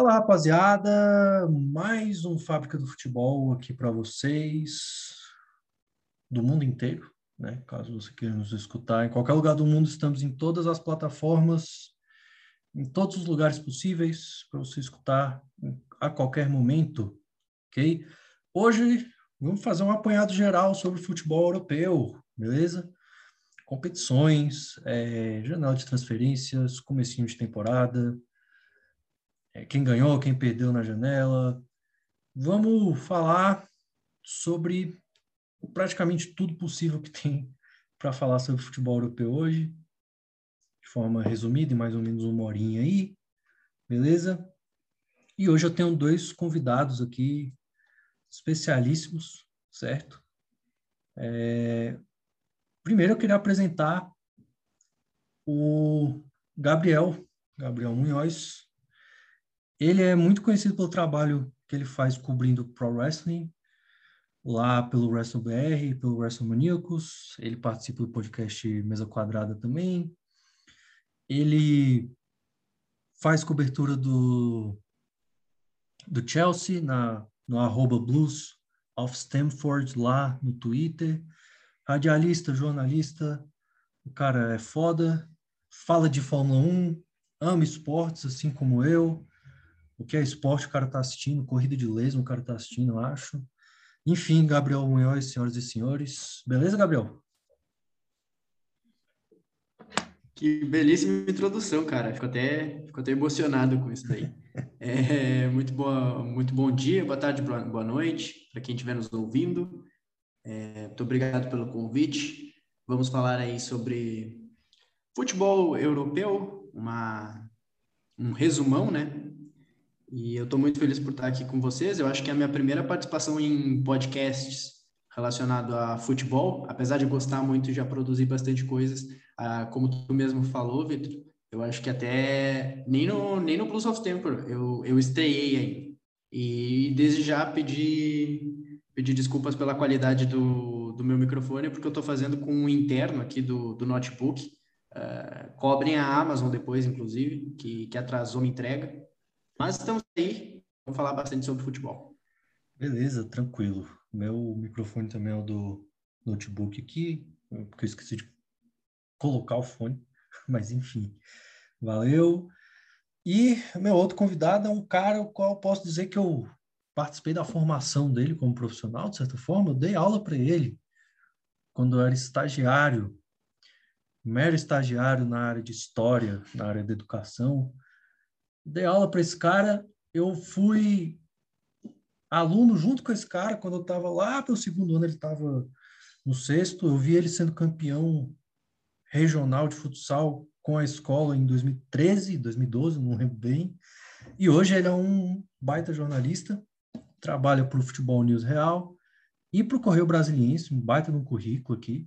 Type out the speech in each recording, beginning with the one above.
Fala rapaziada, mais um Fábrica do Futebol aqui para vocês, do mundo inteiro, né? Caso você queira nos escutar em qualquer lugar do mundo, estamos em todas as plataformas, em todos os lugares possíveis para você escutar a qualquer momento, ok? Hoje vamos fazer um apanhado geral sobre futebol europeu, beleza? Competições, é, janela de transferências, comecinho de temporada, quem ganhou, quem perdeu na janela. Vamos falar sobre praticamente tudo possível que tem para falar sobre futebol europeu hoje, de forma resumida, em mais ou menos uma horinha aí, beleza? E hoje eu tenho dois convidados aqui, especialíssimos, certo? É... Primeiro eu queria apresentar o Gabriel, Gabriel Munhoz, ele é muito conhecido pelo trabalho que ele faz cobrindo pro wrestling, lá pelo WrestleBR, pelo WrestleManiacos. Ele participa do podcast Mesa Quadrada também. Ele faz cobertura do, do Chelsea na, no arroba Blues of Stamford lá no Twitter. Radialista, jornalista, o cara é foda, fala de Fórmula 1, ama esportes assim como eu o que é esporte o cara está assistindo, corrida de lesma o cara está assistindo, eu acho. Enfim, Gabriel Munhoz, senhoras e senhores. Beleza, Gabriel? Que belíssima introdução, cara. Fico até, fico até emocionado com isso daí. É, muito, boa, muito bom dia, boa tarde, boa noite para quem estiver nos ouvindo. É, muito obrigado pelo convite. Vamos falar aí sobre futebol europeu, uma, um resumão, né? E eu estou muito feliz por estar aqui com vocês. Eu acho que é a minha primeira participação em podcasts relacionado a futebol, apesar de gostar muito e já produzir bastante coisas, ah, como tu mesmo falou, Vitor, eu acho que até nem no, nem no Blues of Temper eu, eu estreiei aí. E desde já pedi, pedi desculpas pela qualidade do, do meu microfone, porque eu estou fazendo com um interno aqui do, do notebook. Uh, cobrem a Amazon depois, inclusive, que, que atrasou minha entrega. Mas estamos aí, vamos falar bastante sobre futebol. Beleza, tranquilo. Meu microfone também é o do notebook aqui, porque eu esqueci de colocar o fone, mas enfim. Valeu. E meu outro convidado é um cara o qual posso dizer que eu participei da formação dele como profissional, de certa forma, eu dei aula para ele quando eu era estagiário, mero estagiário na área de história, na área de educação dei aula para esse cara, eu fui aluno junto com esse cara, quando eu estava lá pelo segundo ano, ele estava no sexto, eu vi ele sendo campeão regional de futsal com a escola em 2013, 2012, não lembro bem. E hoje ele é um baita jornalista, trabalha para o Futebol News Real e para o Correio Brasiliense, um baita no currículo aqui.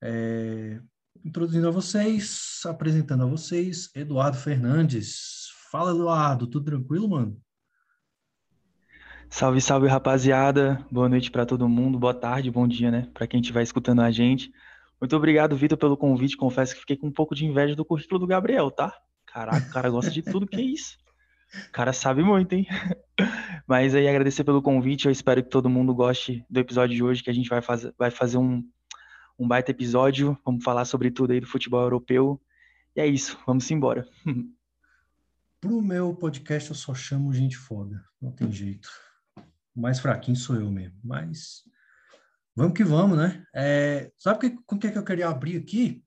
É, introduzindo a vocês, apresentando a vocês, Eduardo Fernandes. Fala, Eduardo, tudo tranquilo, mano? Salve, salve, rapaziada. Boa noite para todo mundo. Boa tarde, bom dia, né? Para quem estiver escutando a gente. Muito obrigado, Vitor, pelo convite. Confesso que fiquei com um pouco de inveja do currículo do Gabriel, tá? Caraca, o cara gosta de tudo, que é isso? O cara sabe muito, hein? Mas aí agradecer pelo convite. Eu espero que todo mundo goste do episódio de hoje, que a gente vai fazer, vai fazer um, um baita episódio. Vamos falar sobre tudo aí do futebol europeu. E é isso, vamos embora. Pro meu podcast eu só chamo gente foda, não tem jeito. O mais fraquinho sou eu mesmo, mas vamos que vamos, né? É, sabe que, com o que, que eu queria abrir aqui?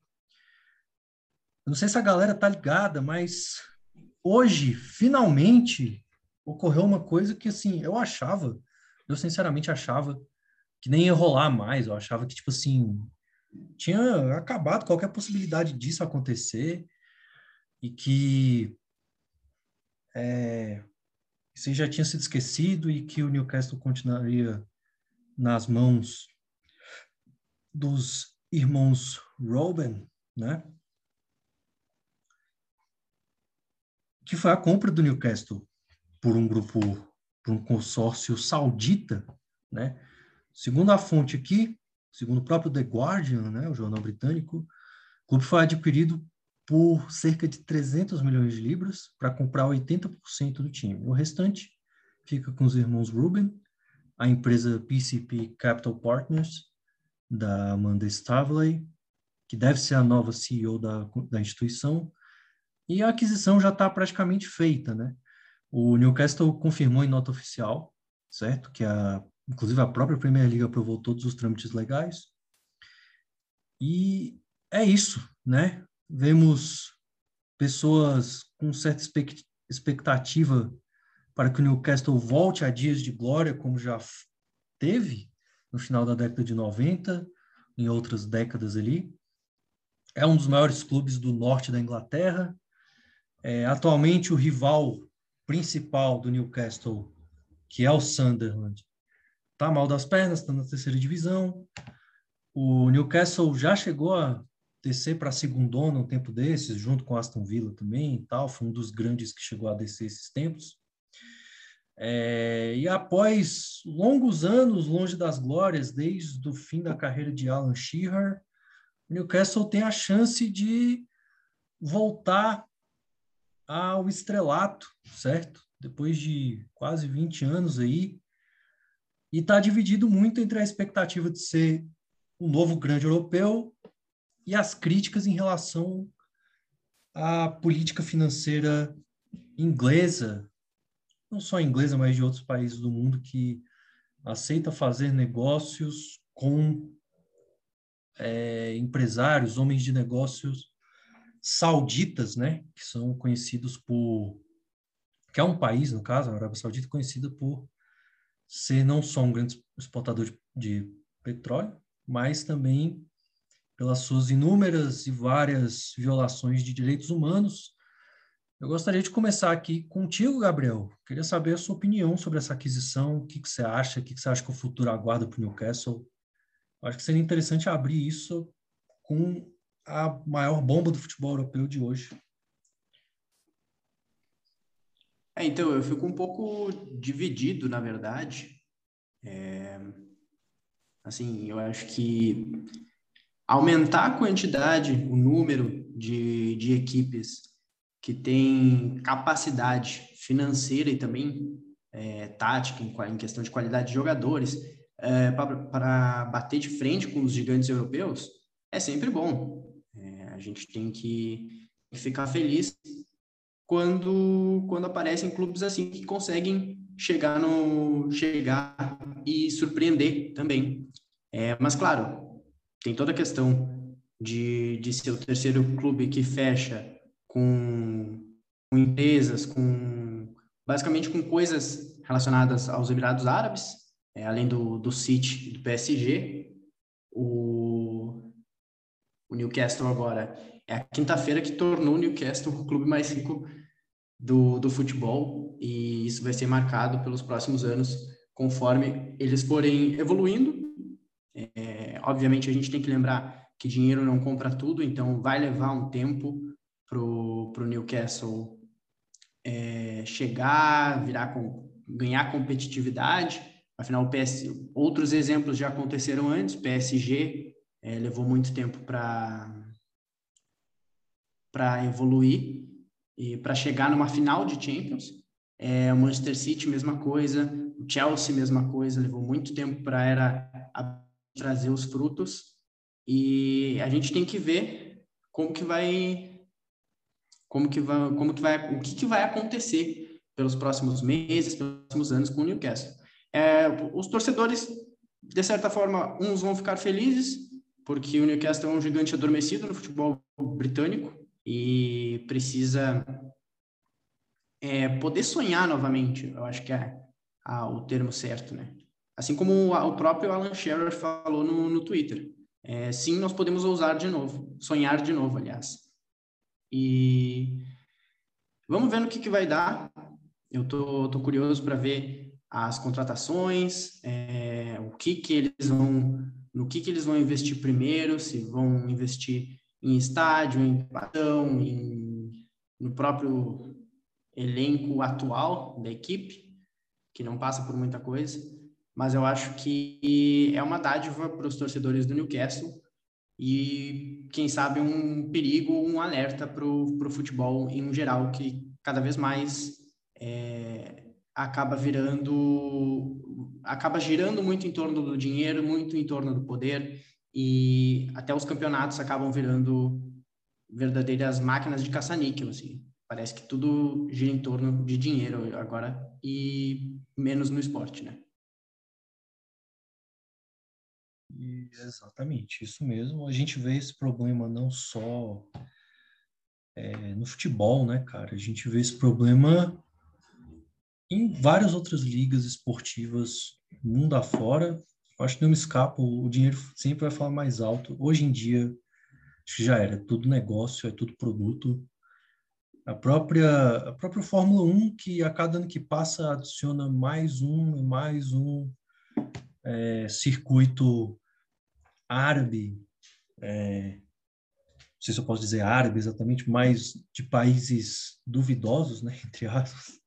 Eu não sei se a galera tá ligada, mas hoje, finalmente, ocorreu uma coisa que, assim, eu achava, eu sinceramente achava que nem ia rolar mais, eu achava que, tipo assim, tinha acabado qualquer possibilidade disso acontecer e que é, já tinha sido esquecido e que o Newcastle continuaria nas mãos dos irmãos Robin, né? Que foi a compra do Newcastle por um grupo, por um consórcio saudita, né? Segundo a fonte aqui, segundo o próprio The Guardian, né, o jornal britânico, o clube foi adquirido por cerca de 300 milhões de libras para comprar 80% do time. O restante fica com os irmãos Rubin, a empresa PCP Capital Partners, da Amanda Stavley, que deve ser a nova CEO da, da instituição, e a aquisição já está praticamente feita, né? O Newcastle confirmou em nota oficial, certo, que a, inclusive a própria Premier League aprovou todos os trâmites legais, e é isso, né? Vemos pessoas com certa expectativa para que o Newcastle volte a dias de glória, como já teve no final da década de 90, em outras décadas ali. É um dos maiores clubes do norte da Inglaterra. É, atualmente, o rival principal do Newcastle, que é o Sunderland, está mal das pernas, está na terceira divisão. O Newcastle já chegou a descer para a segundona um tempo desses, junto com Aston Villa também e tal. Foi um dos grandes que chegou a descer esses tempos. É, e após longos anos longe das glórias, desde o fim da carreira de Alan Shearer, Newcastle tem a chance de voltar ao estrelato, certo? Depois de quase 20 anos aí, e está dividido muito entre a expectativa de ser um novo grande europeu e as críticas em relação à política financeira inglesa. Não só inglesa, mas de outros países do mundo que aceita fazer negócios com é, empresários, homens de negócios sauditas, né, que são conhecidos por que é um país, no caso, a Arábia Saudita, conhecida por ser não só um grande exportador de, de petróleo, mas também pelas suas inúmeras e várias violações de direitos humanos, eu gostaria de começar aqui contigo, Gabriel. Queria saber a sua opinião sobre essa aquisição, o que, que você acha, o que, que você acha que o futuro aguarda para o Newcastle. Eu acho que seria interessante abrir isso com a maior bomba do futebol europeu de hoje. É, então, eu fico um pouco dividido, na verdade. É, assim, eu acho que aumentar a quantidade, o número de, de equipes que tem capacidade financeira e também é, tática em, em, questão de qualidade de jogadores é, para bater de frente com os gigantes europeus é sempre bom. É, a gente tem que ficar feliz quando quando aparecem clubes assim que conseguem chegar no chegar e surpreender também. É, mas claro, tem toda a questão de, de ser o terceiro clube que fecha com, com empresas, com basicamente com coisas relacionadas aos Emirados Árabes, é, além do, do City e do PSG. O, o Newcastle agora é a quinta-feira que tornou o Newcastle o clube mais rico do, do futebol e isso vai ser marcado pelos próximos anos conforme eles forem evoluindo. É, obviamente a gente tem que lembrar que dinheiro não compra tudo, então vai levar um tempo para o Newcastle é, chegar, virar ganhar competitividade. Afinal, PS, outros exemplos já aconteceram antes. PSG é, levou muito tempo para para evoluir e para chegar numa final de Champions. É, o Manchester City, mesma coisa. O Chelsea, mesma coisa. Levou muito tempo para era trazer os frutos. E a gente tem que ver como que vai como que vai, como que vai, o que, que vai acontecer pelos próximos meses, pelos próximos anos com o Newcastle. É, os torcedores, de certa forma, uns vão ficar felizes, porque o Newcastle é um gigante adormecido no futebol britânico e precisa é, poder sonhar novamente, eu acho que é a, o termo certo, né? Assim como o, próprio Alan Shearer falou no, no Twitter. É, sim, nós podemos ousar de novo, sonhar de novo, aliás. E vamos ver no que, que vai dar. Eu tô, tô curioso para ver as contratações, é, o que que eles vão, no que que eles vão investir primeiro, se vão investir em estádio, em patão, em, no próprio elenco atual da equipe, que não passa por muita coisa, mas eu acho que é uma dádiva para os torcedores do Newcastle e, quem sabe, um perigo, um alerta para o futebol em geral, que cada vez mais é, acaba virando, acaba girando muito em torno do dinheiro, muito em torno do poder, e até os campeonatos acabam virando verdadeiras máquinas de caça-níquel, assim. Parece que tudo gira em torno de dinheiro agora e menos no esporte, né? Exatamente, isso mesmo. A gente vê esse problema não só é, no futebol, né, cara? A gente vê esse problema em várias outras ligas esportivas, mundo afora. Acho que não me escapa, o dinheiro sempre vai falar mais alto. Hoje em dia, acho que já era, é tudo negócio, é tudo produto. A própria, a própria Fórmula 1, que a cada ano que passa adiciona mais um, mais um é, circuito árabe, é, não sei se eu posso dizer árabe exatamente, mas de países duvidosos, né, entre aspas,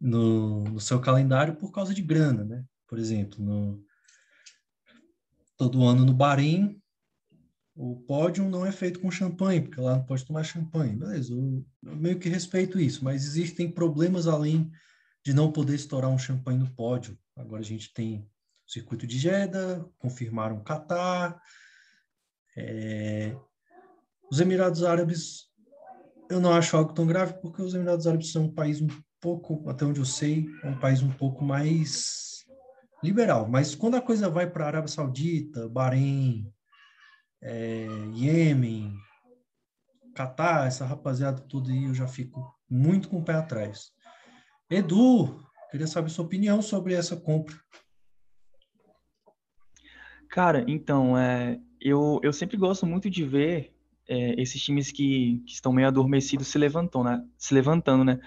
no, no seu calendário por causa de grana, né? Por exemplo, no, todo ano no Bahrein, o pódio não é feito com champanhe, porque lá não pode tomar champanhe. Beleza, eu, eu meio que respeito isso, mas existem problemas além de não poder estourar um champanhe no pódio. Agora a gente tem circuito de Jeddah, confirmaram Catar. É... Os Emirados Árabes, eu não acho algo tão grave, porque os Emirados Árabes são um país um pouco, até onde eu sei, é um país um pouco mais liberal. Mas quando a coisa vai para a Arábia Saudita, Bahrein, é, Iêmen, Catar, essa rapaziada toda aí, eu já fico muito com o pé atrás. Edu, queria saber sua opinião sobre essa compra. Cara, então, é, eu, eu sempre gosto muito de ver é, esses times que, que estão meio adormecidos se, levantam, né? se levantando, né?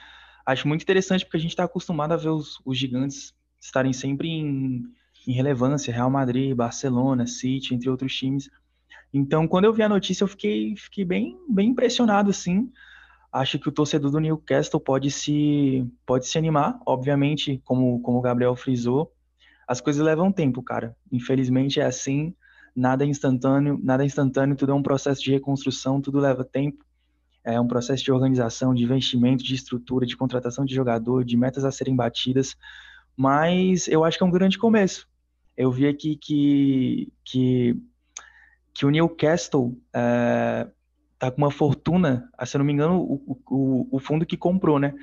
Acho muito interessante porque a gente está acostumado a ver os, os gigantes estarem sempre em, em relevância, Real Madrid, Barcelona, City, entre outros times. Então, quando eu vi a notícia, eu fiquei, fiquei bem, bem impressionado, assim. Acho que o torcedor do Newcastle pode se, pode se animar, obviamente, como, como o Gabriel frisou, as coisas levam tempo, cara. Infelizmente é assim, nada é instantâneo, nada é instantâneo, tudo é um processo de reconstrução, tudo leva tempo. É um processo de organização, de investimento, de estrutura, de contratação de jogador, de metas a serem batidas. Mas eu acho que é um grande começo. Eu vi aqui que, que, que o Newcastle é, tá com uma fortuna, se eu não me engano, o, o, o fundo que comprou, né?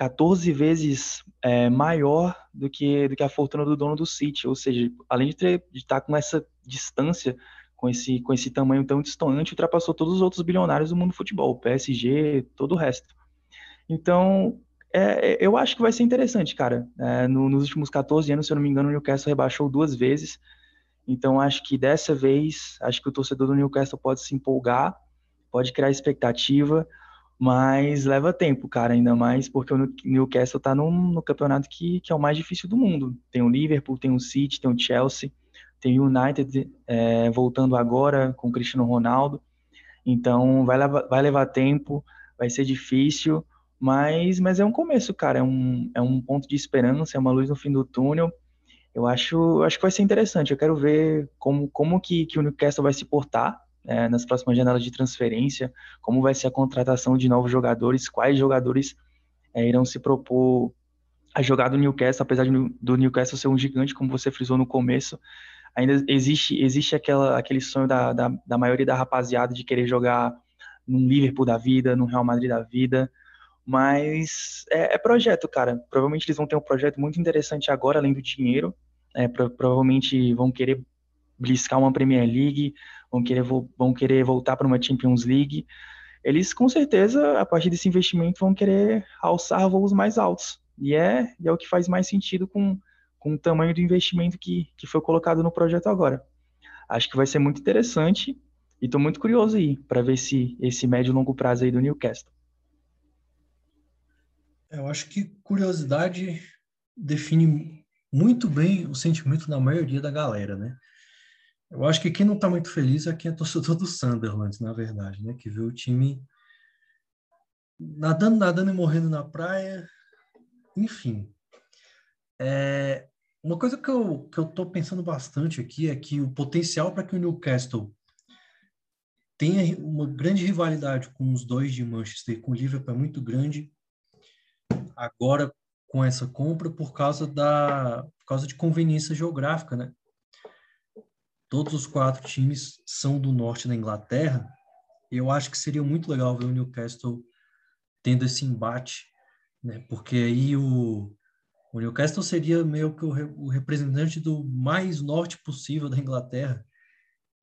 14 vezes é, maior do que, do que a fortuna do dono do City. Ou seja, além de, ter, de estar com essa distância, com esse, com esse tamanho tão distante, ultrapassou todos os outros bilionários do mundo do futebol, PSG, todo o resto. Então, é, eu acho que vai ser interessante, cara. É, no, nos últimos 14 anos, se eu não me engano, o Newcastle rebaixou duas vezes. Então, acho que dessa vez, acho que o torcedor do Newcastle pode se empolgar, pode criar expectativa. Mas leva tempo, cara, ainda mais porque o Newcastle tá no, no campeonato que, que é o mais difícil do mundo. Tem o Liverpool, tem o City, tem o Chelsea, tem o United é, voltando agora com o Cristiano Ronaldo. Então vai levar, vai levar tempo, vai ser difícil, mas, mas é um começo, cara. É um, é um ponto de esperança, é uma luz no fim do túnel. Eu acho, acho que vai ser interessante. Eu quero ver como, como que, que o Newcastle vai se portar é, nas próximas janelas de transferência, como vai ser a contratação de novos jogadores, quais jogadores é, irão se propor a jogar do Newcastle, apesar de, do Newcastle ser um gigante, como você frisou no começo, ainda existe, existe aquela, aquele sonho da, da, da maioria da rapaziada de querer jogar num Liverpool da vida, num Real Madrid da vida, mas é, é, projeto, cara. Provavelmente eles vão ter um projeto muito interessante agora, além do dinheiro. É, pro, provavelmente vão querer bliscar uma Premier League, vão querer, vão querer voltar para uma Champions League, eles com certeza, a partir desse investimento, vão querer alçar voos mais altos. E é, e é o que faz mais sentido com, com o tamanho do investimento que, que foi colocado no projeto agora. Acho que vai ser muito interessante e estou muito curioso aí para ver se esse médio e longo prazo aí do Newcastle. Eu acho que curiosidade define muito bem o sentimento da maioria da galera, né? Eu acho que quem não está muito feliz é quem é torcedor do Sunderland, na verdade, né? Que vê o time nadando, nadando e morrendo na praia. Enfim. É, uma coisa que eu, que eu pensando bastante aqui é que o potencial para que o Newcastle tem uma grande rivalidade com os dois de Manchester, com o Liverpool é muito grande. Agora com essa compra por causa da por causa de conveniência geográfica, né? Todos os quatro times são do norte da Inglaterra. Eu acho que seria muito legal ver o Newcastle tendo esse embate, né? Porque aí o, o Newcastle seria meio que o, o representante do mais norte possível da Inglaterra,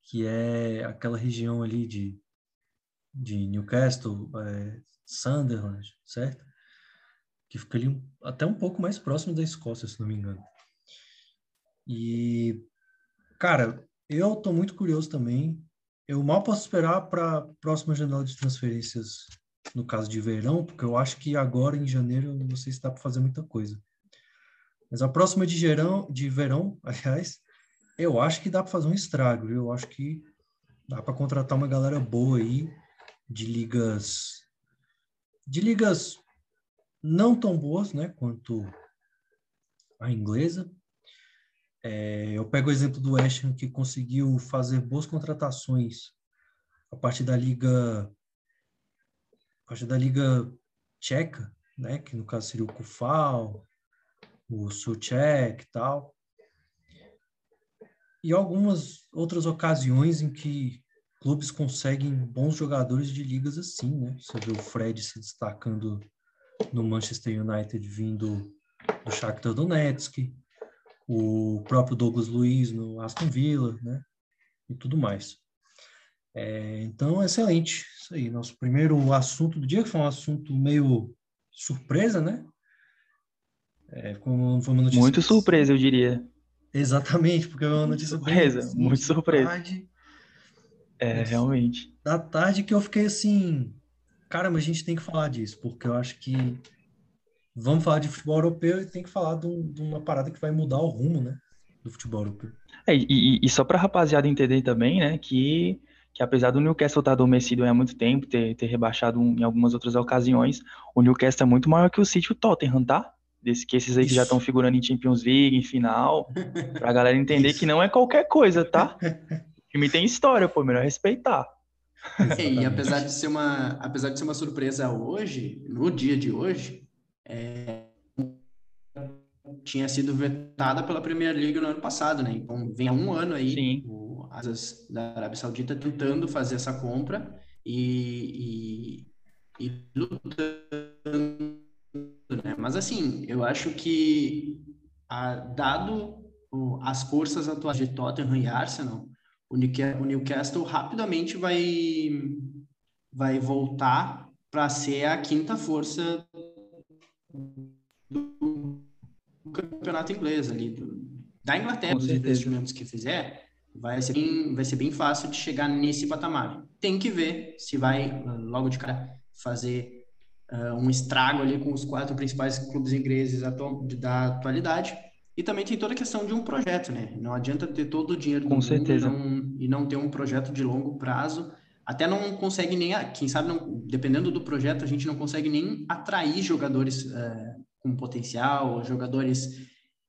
que é aquela região ali de, de Newcastle, é, Sunderland, certo? Que fica ali até um pouco mais próximo da Escócia, se não me engano. E, cara, eu tô muito curioso também. Eu mal posso esperar para a próxima janela de transferências, no caso de verão, porque eu acho que agora, em janeiro, não sei se dá para fazer muita coisa. Mas a próxima de, gerão, de verão, aliás, eu acho que dá para fazer um estrago. Eu acho que dá para contratar uma galera boa aí de ligas de ligas não tão boas, né, quanto a inglesa. É, eu pego o exemplo do West Ham que conseguiu fazer boas contratações a partir da liga a partir da liga tcheca, né, que no caso seria o Kufal, o Suchek e tal. E algumas outras ocasiões em que clubes conseguem bons jogadores de ligas assim, né? Você vê o Fred se destacando no Manchester United vindo do Shakhtar Donetsk, o próprio Douglas Luiz no Aston Villa, né? E tudo mais. É, então, excelente. Isso aí, nosso primeiro assunto do dia, que foi um assunto meio surpresa, né? É, como foi uma notícia... Muito surpresa, eu diria. Exatamente, porque é uma notícia surpresa, bem, muito surpresa. Tarde, é, realmente. Da tarde que eu fiquei assim, cara, mas a gente tem que falar disso, porque eu acho que vamos falar de futebol europeu e tem que falar de, um, de uma parada que vai mudar o rumo, né, do futebol europeu. É, e, e só para rapaziada entender também, né, que que apesar do Newcastle estar adormecido há muito tempo, ter, ter rebaixado em algumas outras ocasiões, o Newcastle é muito maior que o City e o Tottenham, tá? desse, que esses aí que já estão figurando em Champions League, em final, pra galera entender Isso. que não é qualquer coisa, tá? O time tem história, pô, melhor respeitar. e apesar de ser uma, apesar de ser uma surpresa hoje, no dia de hoje, é, tinha sido vetada pela Premier League no ano passado, né? Então vem há um ano aí Sim. o Asas da Arábia Saudita tentando fazer essa compra e, e, e lutando né? Mas assim, eu acho que a, dado o, as forças atuais de Tottenham e Arsenal, o, o Newcastle rapidamente vai vai voltar para ser a quinta força do campeonato inglês ali, do, da Inglaterra, os investimentos que fizer, vai ser, bem, vai ser bem fácil de chegar nesse patamar. Tem que ver se vai logo de cara fazer uh, um estrago ali com os quatro principais clubes ingleses atu da atualidade. E também tem toda a questão de um projeto, né? Não adianta ter todo o dinheiro com certeza. mundo não, e não ter um projeto de longo prazo. Até não consegue nem, quem sabe, não, dependendo do projeto, a gente não consegue nem atrair jogadores uh, com potencial, jogadores.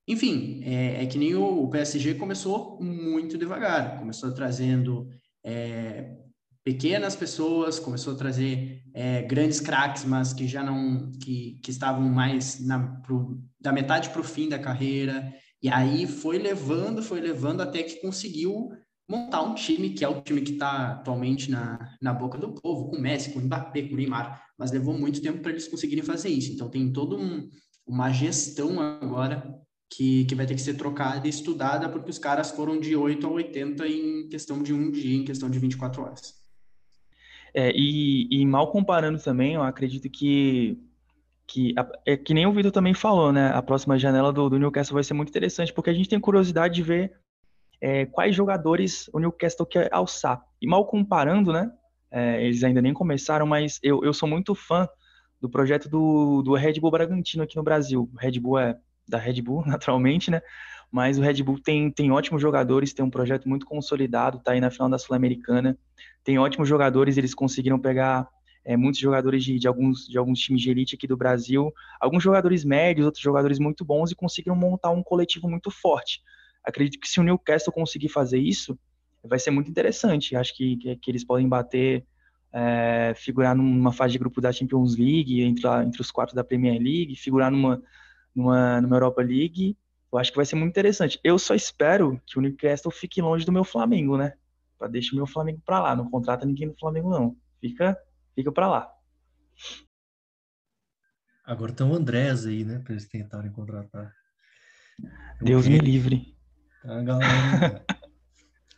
Enfim, é, é, que nem o, o, PSG começou muito devagar, começou trazendo é, pequenas pessoas, começou a trazer é, grandes craques, mas que já não, que, que estavam mais na, pro, da metade para o fim da carreira, e aí foi levando, foi levando até que conseguiu montar um time, que é o time que está atualmente na, na boca do povo, com o Messi, com o Mbappé, com o Neymar, mas levou muito tempo para eles conseguirem fazer isso, então tem toda um, uma gestão agora que, que vai ter que ser trocada e estudada, porque os caras foram de 8 a 80 em questão de um dia, em questão de 24 horas. É, e, e, mal comparando também, eu acredito que, que é que nem o Vitor também falou, né? A próxima janela do, do, Newcastle vai ser muito interessante, porque a gente tem curiosidade de ver é, quais jogadores o Newcastle quer alçar. E mal comparando, né? É, eles ainda nem começaram, mas eu, eu sou muito fã do projeto do, do Red Bull Bragantino aqui no Brasil. O Red Bull é da Red Bull, naturalmente, né? mas o Red Bull tem, tem ótimos jogadores, tem um projeto muito consolidado, tá aí na final da Sul-Americana, tem ótimos jogadores, eles conseguiram pegar é, muitos jogadores de, de, alguns, de alguns times de elite aqui do Brasil, alguns jogadores médios, outros jogadores muito bons e conseguiram montar um coletivo muito forte. Acredito que se o Newcastle conseguir fazer isso, vai ser muito interessante. Acho que, que, que eles podem bater, é, figurar numa fase de grupo da Champions League, entre, entre os quatro da Premier League, figurar numa, numa, numa Europa League. Eu acho que vai ser muito interessante. Eu só espero que o Newcastle fique longe do meu Flamengo, né? Para deixar o meu Flamengo para lá. Não contrata ninguém do Flamengo, não. Fica, fica para lá. Agora tem o Andrés aí, né? Para eles tentarem contratar. Deus me livre. A galera.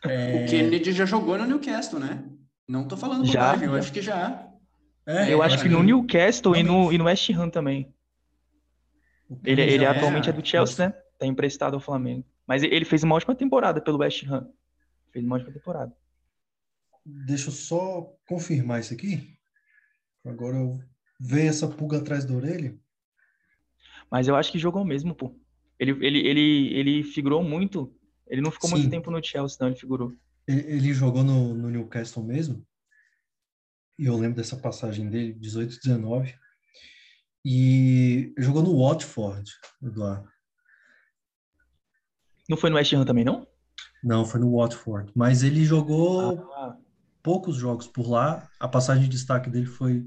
é... O Kennedy já jogou no Newcastle, né? Não tô falando já, bobagem, eu acho que já. É, eu acho que no Newcastle e no, e no West Ham também. Ele, ele é, atualmente é do Chelsea, né? Tá emprestado ao Flamengo. Mas ele fez uma ótima temporada pelo West Ham. Fez uma ótima temporada. Deixa eu só confirmar isso aqui. Agora eu ver essa pulga atrás da orelha. Mas eu acho que jogou mesmo, pô. Ele, ele, ele, ele figurou muito. Ele não ficou Sim. muito tempo no Chelsea, não, ele figurou. Ele, jogou no, no, Newcastle mesmo. E eu lembro dessa passagem dele, 18 19. E jogou no Watford, Eduardo. Não foi no West Ham também, não? Não, foi no Watford. Mas ele jogou ah. poucos jogos por lá. A passagem de destaque dele foi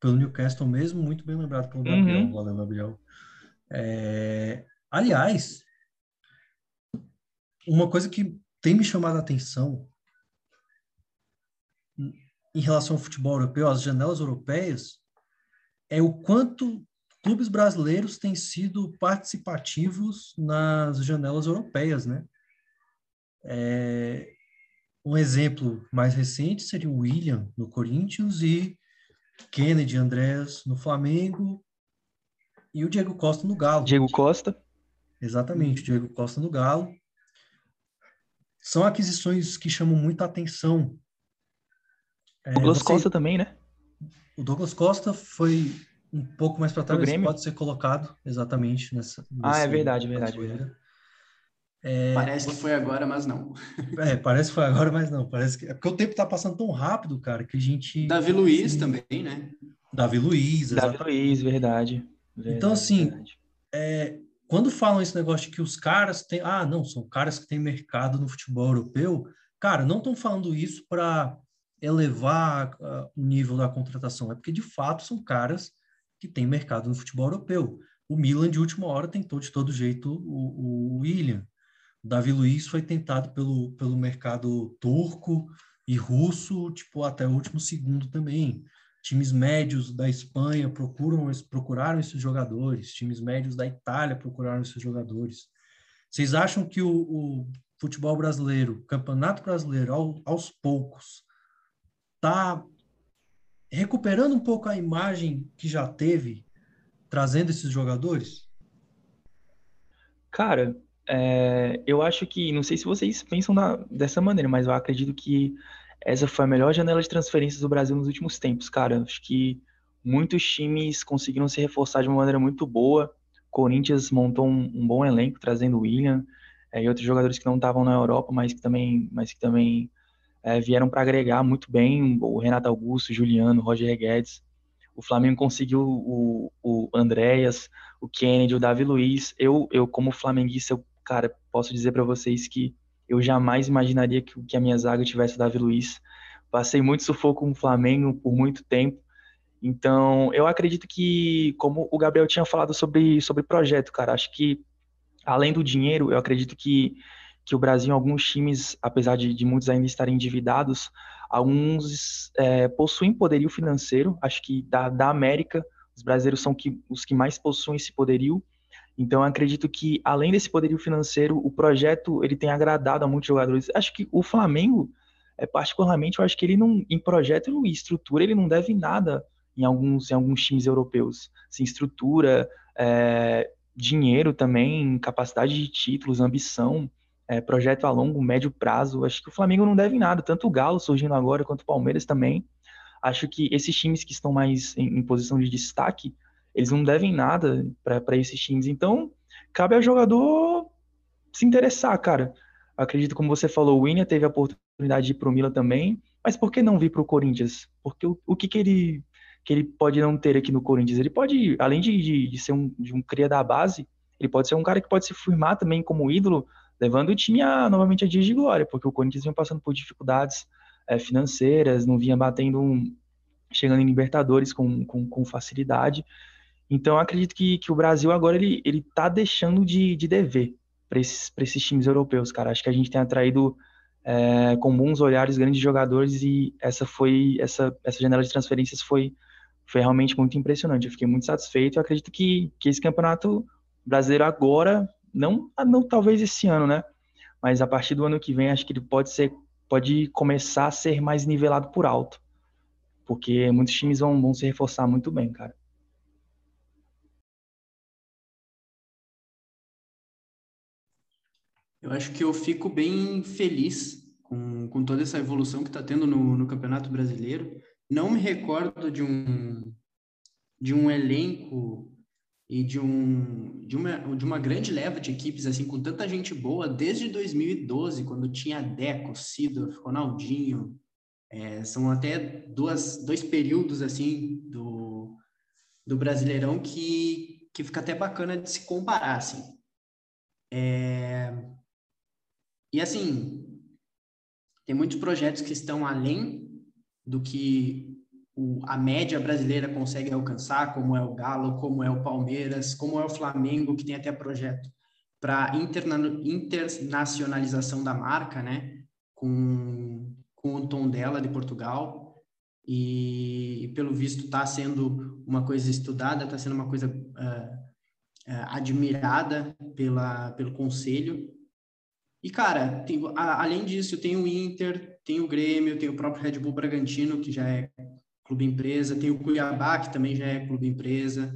pelo Newcastle mesmo, muito bem lembrado pelo Gabriel, uhum. valeu, Gabriel. É, aliás, uma coisa que tem me chamado a atenção em relação ao futebol europeu, às janelas europeias, é o quanto clubes brasileiros têm sido participativos nas janelas europeias, né? É, um exemplo mais recente seria o William no Corinthians e Kennedy, Andrés no Flamengo e o Diego Costa no Galo. Diego Costa. Exatamente, o Diego Costa no Galo. São aquisições que chamam muita atenção. É, Douglas você... Costa também, né? O Douglas Costa foi um pouco mais para trás, mas pode ser colocado exatamente nessa. Ah, é verdade, verdade, verdade. É... Parece que foi agora, mas não. É, parece que foi agora, mas não. Parece que é porque o tempo está passando tão rápido, cara, que a gente. Davi Luiz assim, também, né? Davi Luiz. Davi Luiz, verdade. verdade então, assim, É, quando falam esse negócio de que os caras têm. Ah, não, são caras que têm mercado no futebol europeu. Cara, não estão falando isso para elevar uh, o nível da contratação. É porque, de fato, são caras que têm mercado no futebol europeu. O Milan, de última hora, tentou de todo jeito o, o William. O Davi Luiz foi tentado pelo, pelo mercado turco e russo, tipo, até o último segundo também. Times médios da Espanha procuram, procuraram esses jogadores, times médios da Itália procuraram esses jogadores. Vocês acham que o, o futebol brasileiro, o campeonato brasileiro, ao, aos poucos, está recuperando um pouco a imagem que já teve, trazendo esses jogadores? Cara, é, eu acho que, não sei se vocês pensam na, dessa maneira, mas eu acredito que essa foi a melhor janela de transferências do Brasil nos últimos tempos, cara. Acho que muitos times conseguiram se reforçar de uma maneira muito boa. Corinthians montou um, um bom elenco, trazendo o William é, e outros jogadores que não estavam na Europa, mas que também, mas que também é, vieram para agregar muito bem. O Renato Augusto, Juliano, Roger Guedes. O Flamengo conseguiu o, o Andréas, o Kennedy, o Davi Luiz. Eu, eu como flamenguista, eu cara, posso dizer para vocês que eu jamais imaginaria que, que a minha zaga tivesse Davi Luiz. Passei muito sufoco com o Flamengo por muito tempo. Então, eu acredito que, como o Gabriel tinha falado sobre, sobre projeto, cara, acho que, além do dinheiro, eu acredito que, que o Brasil, alguns times, apesar de, de muitos ainda estarem endividados, alguns é, possuem poderio financeiro. Acho que da, da América, os brasileiros são que, os que mais possuem esse poderio. Então, acredito que, além desse poderio financeiro, o projeto ele tem agradado a muitos jogadores. Acho que o Flamengo, é, particularmente, eu acho que ele não, em projeto e estrutura, ele não deve nada em alguns, em alguns times europeus. Assim, estrutura, é, dinheiro também, capacidade de títulos, ambição, é, projeto a longo, médio prazo. Acho que o Flamengo não deve nada, tanto o Galo surgindo agora, quanto o Palmeiras também. Acho que esses times que estão mais em, em posição de destaque, eles não devem nada para esses times. Então, cabe ao jogador se interessar, cara. Acredito, como você falou, o William teve a oportunidade de ir para o Milan também, mas por que não vir para o Corinthians? Porque o, o que, que, ele, que ele pode não ter aqui no Corinthians? Ele pode, além de, de, de ser um, de um cria da base, ele pode ser um cara que pode se firmar também como ídolo levando o time a, novamente a dias de glória, porque o Corinthians vinha passando por dificuldades é, financeiras, não vinha batendo, um, chegando em Libertadores com, com, com facilidade. Então, acredito que, que o Brasil agora ele, ele tá deixando de, de dever para esses, esses times europeus, cara. Acho que a gente tem atraído é, com bons olhares grandes jogadores e essa foi essa, essa janela de transferências foi, foi realmente muito impressionante. Eu fiquei muito satisfeito. Eu acredito que, que esse campeonato brasileiro agora, não, não talvez esse ano, né? Mas a partir do ano que vem, acho que ele pode ser pode começar a ser mais nivelado por alto. Porque muitos times vão, vão se reforçar muito bem, cara. Eu acho que eu fico bem feliz com, com toda essa evolução que está tendo no, no Campeonato Brasileiro. Não me recordo de um, de um elenco e de, um, de, uma, de uma grande leva de equipes assim com tanta gente boa desde 2012, quando tinha Deco, Sidorf, Ronaldinho. É, são até duas, dois períodos assim do, do Brasileirão que, que fica até bacana de se comparar. Assim. É, e assim, tem muitos projetos que estão além do que o, a média brasileira consegue alcançar, como é o Galo, como é o Palmeiras, como é o Flamengo, que tem até projeto para internacionalização da marca, né? Com, com o tom dela de Portugal. E, pelo visto, está sendo uma coisa estudada, está sendo uma coisa uh, uh, admirada pela, pelo conselho e, cara, tem, a, além disso, tem o Inter, tem o Grêmio, tem o próprio Red Bull Bragantino, que já é clube empresa, tem o Cuiabá, que também já é clube empresa.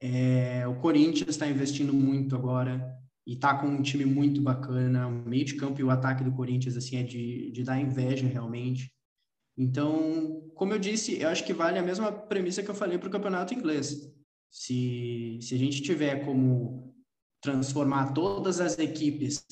É, o Corinthians está investindo muito agora e está com um time muito bacana. O meio de campo e o ataque do Corinthians assim é de, de dar inveja realmente. Então, como eu disse, eu acho que vale a mesma premissa que eu falei para o campeonato inglês. Se, se a gente tiver como transformar todas as equipes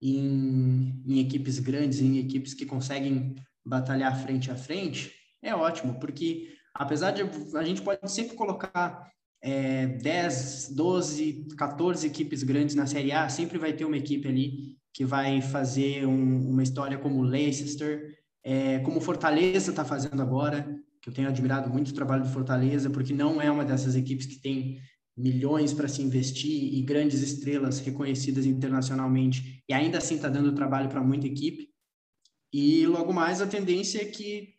em, em equipes grandes, em equipes que conseguem batalhar frente a frente, é ótimo, porque apesar de a gente pode sempre colocar é, 10, 12, 14 equipes grandes na Série A, sempre vai ter uma equipe ali que vai fazer um, uma história como Leicester, é, como Fortaleza está fazendo agora, que eu tenho admirado muito o trabalho do Fortaleza, porque não é uma dessas equipes que tem milhões para se investir e grandes estrelas reconhecidas internacionalmente e ainda assim está dando trabalho para muita equipe. E logo mais a tendência é que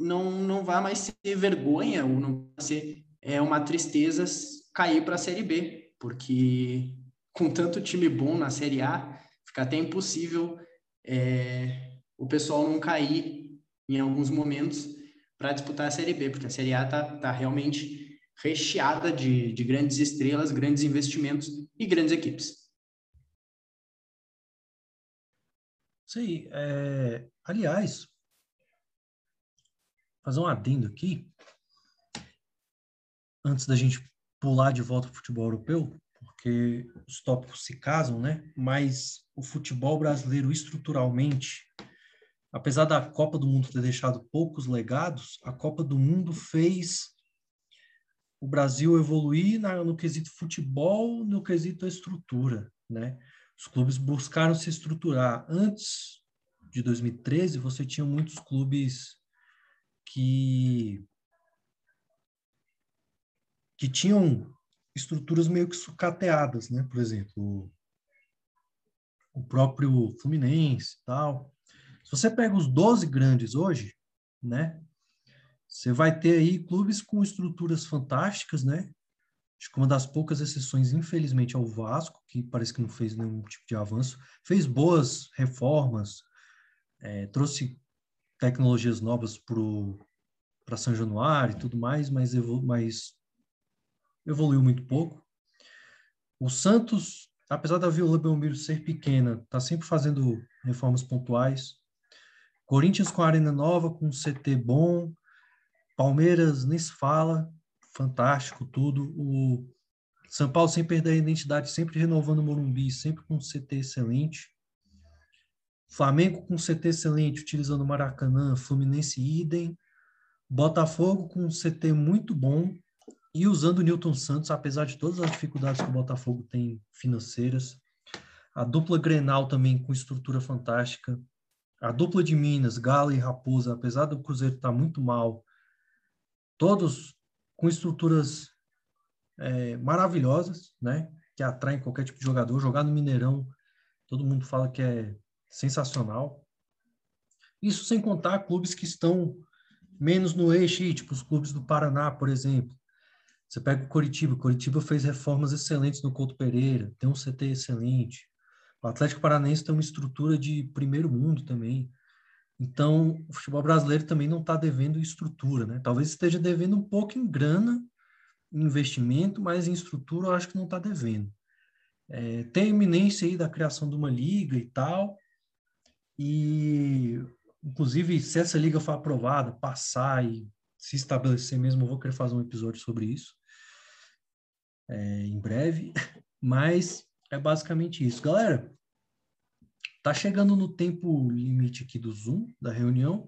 não, não vá mais ser vergonha ou não vai ser é, uma tristeza cair para a Série B, porque com tanto time bom na Série A, fica até impossível é, o pessoal não cair em alguns momentos para disputar a Série B, porque a Série A está tá realmente recheada de, de grandes estrelas, grandes investimentos e grandes equipes. Isso aí. É, aliás, fazer um adendo aqui, antes da gente pular de volta para o futebol europeu, porque os tópicos se casam, né? Mas o futebol brasileiro estruturalmente, apesar da Copa do Mundo ter deixado poucos legados, a Copa do Mundo fez o Brasil evoluir na, no quesito futebol, no quesito estrutura, né? Os clubes buscaram se estruturar. Antes de 2013, você tinha muitos clubes que que tinham estruturas meio que sucateadas, né? Por exemplo, o próprio Fluminense, tal. Se você pega os 12 grandes hoje, né? Você vai ter aí clubes com estruturas fantásticas, né? Acho que uma das poucas exceções, infelizmente, é o Vasco, que parece que não fez nenhum tipo de avanço. Fez boas reformas, é, trouxe tecnologias novas para São Januário e tudo mais, mas, evolu mas evoluiu muito pouco. O Santos, apesar da Vila Belmiro ser pequena, está sempre fazendo reformas pontuais. Corinthians com a Arena Nova, com um CT bom, Palmeiras nem se fala, fantástico tudo. O São Paulo sem perder a identidade, sempre renovando o Morumbi, sempre com um CT excelente. Flamengo com um CT excelente, utilizando o Maracanã, Fluminense idem. Botafogo com um CT muito bom e usando o Newton Santos, apesar de todas as dificuldades que o Botafogo tem financeiras. A dupla Grenal também com estrutura fantástica. A dupla de Minas, Galo e Raposa, apesar do Cruzeiro estar muito mal, todos com estruturas é, maravilhosas, né? Que atraem qualquer tipo de jogador. Jogar no Mineirão, todo mundo fala que é sensacional. Isso sem contar clubes que estão menos no eixo, tipo os clubes do Paraná, por exemplo. Você pega o Coritiba, o Coritiba fez reformas excelentes no Couto Pereira, tem um CT excelente. O Atlético Paranaense tem uma estrutura de primeiro mundo também. Então, o futebol brasileiro também não está devendo estrutura, né? Talvez esteja devendo um pouco em grana, em investimento, mas em estrutura eu acho que não está devendo. É, tem a iminência aí da criação de uma liga e tal, e inclusive se essa liga for aprovada, passar e se estabelecer mesmo, eu vou querer fazer um episódio sobre isso é, em breve, mas é basicamente isso. Galera, Tá chegando no tempo limite aqui do Zoom, da reunião.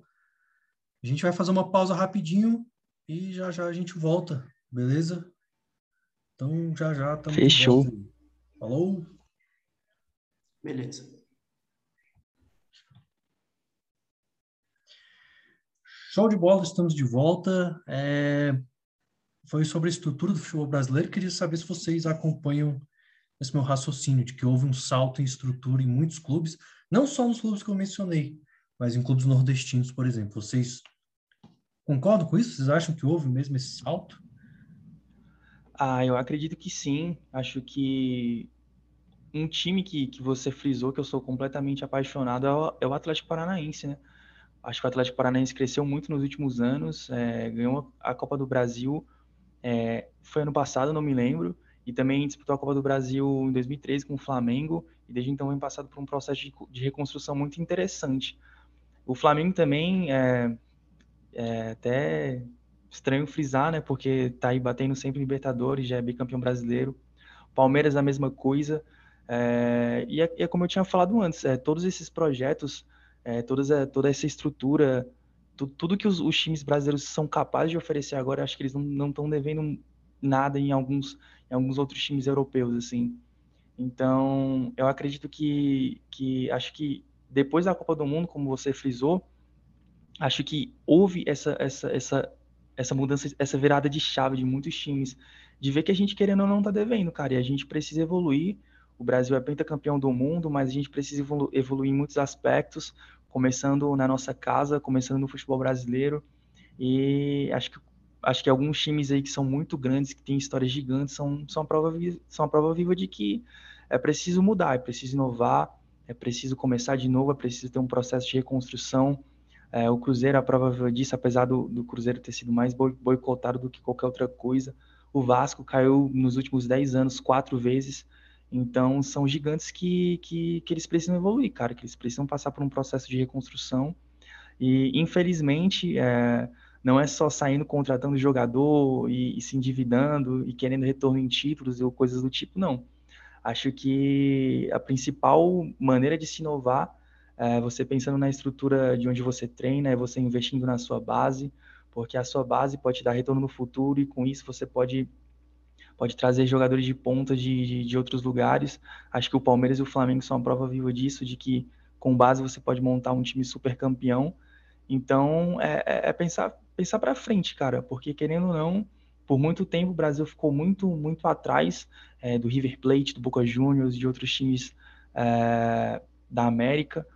A gente vai fazer uma pausa rapidinho e já já a gente volta, beleza? Então já já estamos Fechou. Falou. Beleza. Show de bola, estamos de volta. É... Foi sobre a estrutura do futebol brasileiro. Queria saber se vocês acompanham esse meu raciocínio de que houve um salto em estrutura em muitos clubes, não só nos clubes que eu mencionei, mas em clubes nordestinos, por exemplo. Vocês concordam com isso? Vocês acham que houve mesmo esse salto? Ah, eu acredito que sim. Acho que um time que, que você frisou, que eu sou completamente apaixonado, é o, é o Atlético Paranaense, né? Acho que o Atlético Paranaense cresceu muito nos últimos anos, é, ganhou a Copa do Brasil, é, foi ano passado, não me lembro, e também disputou a Copa do Brasil em 2013 com o Flamengo e desde então vem passado por um processo de, de reconstrução muito interessante. O Flamengo também é, é, até estranho frisar, né, porque está aí batendo sempre Libertadores, já é bicampeão brasileiro. Palmeiras a mesma coisa. É, e, é, é, como eu tinha falado antes, é, todos esses projetos, é, todas, é, toda essa estrutura, tu, tudo que os, os, times brasileiros são capazes de oferecer agora, acho que eles não estão devendo nada em alguns em alguns outros times europeus, assim. Então, eu acredito que, que acho que depois da Copa do Mundo, como você frisou, acho que houve essa, essa, essa, essa mudança, essa virada de chave de muitos times, de ver que a gente querendo ou não tá devendo, cara, e a gente precisa evoluir. O Brasil é pentacampeão do mundo, mas a gente precisa evolu evoluir em muitos aspectos, começando na nossa casa, começando no futebol brasileiro. E acho que acho que alguns times aí que são muito grandes, que têm histórias gigantes, são, são, a prova, são a prova viva de que é preciso mudar, é preciso inovar, é preciso começar de novo, é preciso ter um processo de reconstrução. É, o Cruzeiro, a prova viva disso, apesar do, do Cruzeiro ter sido mais boicotado do que qualquer outra coisa, o Vasco caiu nos últimos 10 anos quatro vezes. Então, são gigantes que, que, que eles precisam evoluir, cara, que eles precisam passar por um processo de reconstrução. E, infelizmente, é, não é só saindo contratando jogador e, e, se endividando e querendo retorno em títulos ou coisas do tipo, não. Acho que a principal maneira de se inovar é você pensando na estrutura de onde você treina, é você investindo na sua base, porque a sua base pode dar retorno no futuro e com isso você pode pode trazer jogadores de ponta de, de, de outros lugares. Acho que o Palmeiras e o Flamengo são a prova viva disso, de que com base você pode montar um time super campeão. Então, é, é, é pensar pensar para frente, cara, porque querendo ou não, por muito tempo o Brasil ficou muito, muito atrás é, do River Plate, do Boca Juniors, de outros times é, da América,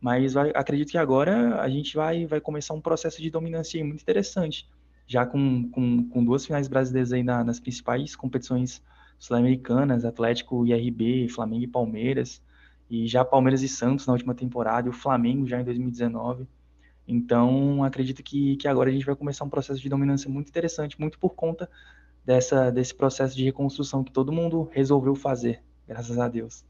mas vai, acredito que agora a gente vai, vai começar um processo de dominância muito interessante, já com, com, com duas finais brasileiras aí na, nas principais competições sul-americanas, Atlético e RB, Flamengo e Palmeiras, e já Palmeiras e Santos na última temporada, e o Flamengo já em 2019. Então, acredito que, que agora a gente vai começar um processo de dominância muito interessante, muito por conta dessa, desse processo de reconstrução que todo mundo resolveu fazer, graças a Deus.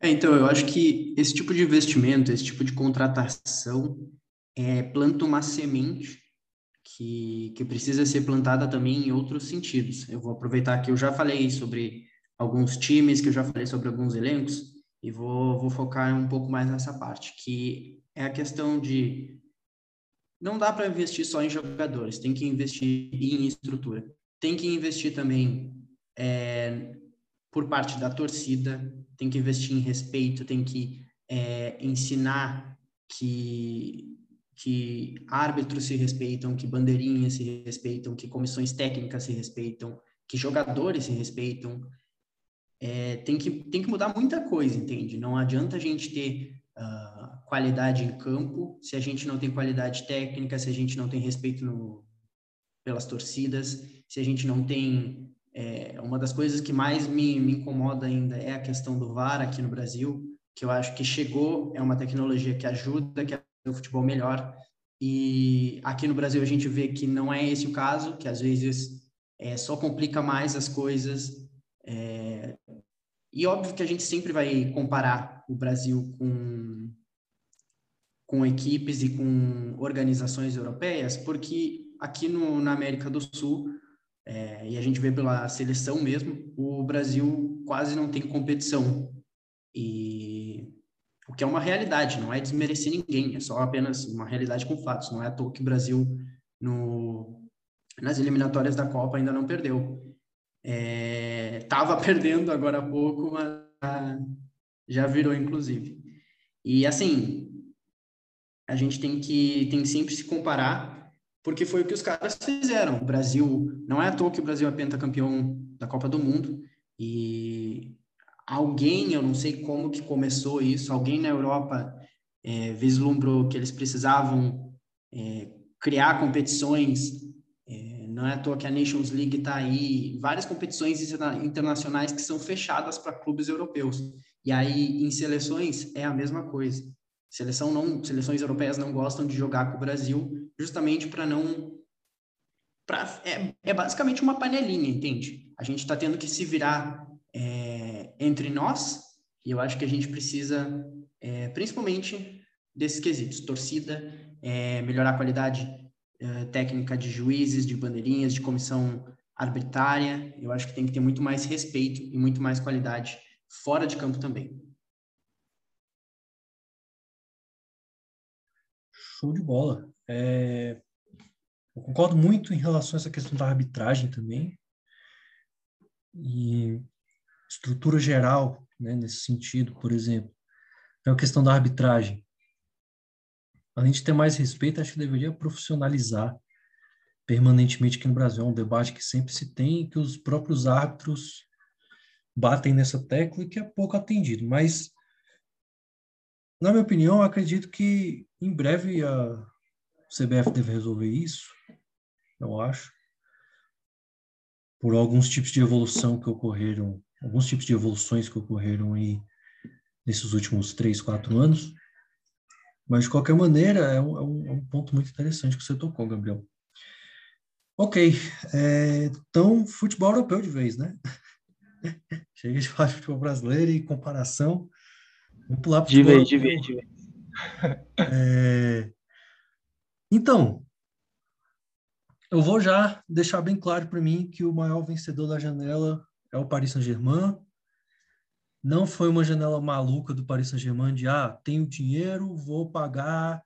É, então, eu acho que esse tipo de investimento, esse tipo de contratação, é, planta uma semente que, que precisa ser plantada também em outros sentidos. Eu vou aproveitar que eu já falei sobre alguns times, que eu já falei sobre alguns elencos, e vou, vou focar um pouco mais nessa parte, que é a questão de não dá para investir só em jogadores, tem que investir em estrutura. Tem que investir também é, por parte da torcida, tem que investir em respeito, tem que é, ensinar que que árbitros se respeitam, que bandeirinhas se respeitam, que comissões técnicas se respeitam, que jogadores se respeitam. É, tem, que, tem que mudar muita coisa, entende? Não adianta a gente ter uh, qualidade em campo se a gente não tem qualidade técnica, se a gente não tem respeito no, pelas torcidas, se a gente não tem. É, uma das coisas que mais me, me incomoda ainda é a questão do VAR aqui no Brasil, que eu acho que chegou, é uma tecnologia que ajuda, que o futebol melhor. E aqui no Brasil a gente vê que não é esse o caso, que às vezes é, só complica mais as coisas. É... E óbvio que a gente sempre vai comparar o Brasil com, com equipes e com organizações europeias, porque aqui no, na América do Sul, é, e a gente vê pela seleção mesmo, o Brasil quase não tem competição. E o que é uma realidade, não é desmerecer ninguém, é só apenas uma realidade com fatos. Não é à toa que o Brasil, no, nas eliminatórias da Copa, ainda não perdeu. Estava é, perdendo agora há pouco, mas já virou, inclusive. E, assim, a gente tem que, tem que sempre se comparar, porque foi o que os caras fizeram. O Brasil, não é à toa que o Brasil é pentacampeão da Copa do Mundo, e alguém, eu não sei como que começou isso, alguém na Europa é, vislumbrou que eles precisavam é, criar competições, não é à toa que a Nations League está aí, várias competições internacionais que são fechadas para clubes europeus. E aí, em seleções, é a mesma coisa. Seleção não, seleções europeias não gostam de jogar com o Brasil, justamente para não. Pra, é, é basicamente uma panelinha, entende? A gente está tendo que se virar é, entre nós, e eu acho que a gente precisa, é, principalmente, desses quesitos: torcida, é, melhorar a qualidade é, técnica de juízes, de bandeirinhas, de comissão arbitrária. Eu acho que tem que ter muito mais respeito e muito mais qualidade fora de campo também. Show de bola. É... Eu concordo muito em relação a essa questão da arbitragem também. E estrutura geral, né, nesse sentido, por exemplo. Então, a questão da arbitragem. Além de ter mais respeito, acho que deveria profissionalizar permanentemente aqui no Brasil. É um debate que sempre se tem, que os próprios árbitros batem nessa tecla e que é pouco atendido. Mas, na minha opinião, acredito que em breve a CBF deve resolver isso, eu acho, por alguns tipos de evolução que ocorreram alguns tipos de evoluções que ocorreram aí nesses últimos três, quatro anos. Mas, de qualquer maneira, é um, é um, é um ponto muito interessante que você tocou, Gabriel. Ok, é, então, futebol europeu de vez, né? Chega de falar de futebol brasileiro e comparação. Vamos pular para De vez, de vez, de vez. É, então, eu vou já deixar bem claro para mim que o maior vencedor da janela é o Paris Saint-Germain. Não foi uma janela maluca do Paris Saint-Germain de, ah, tenho dinheiro, vou pagar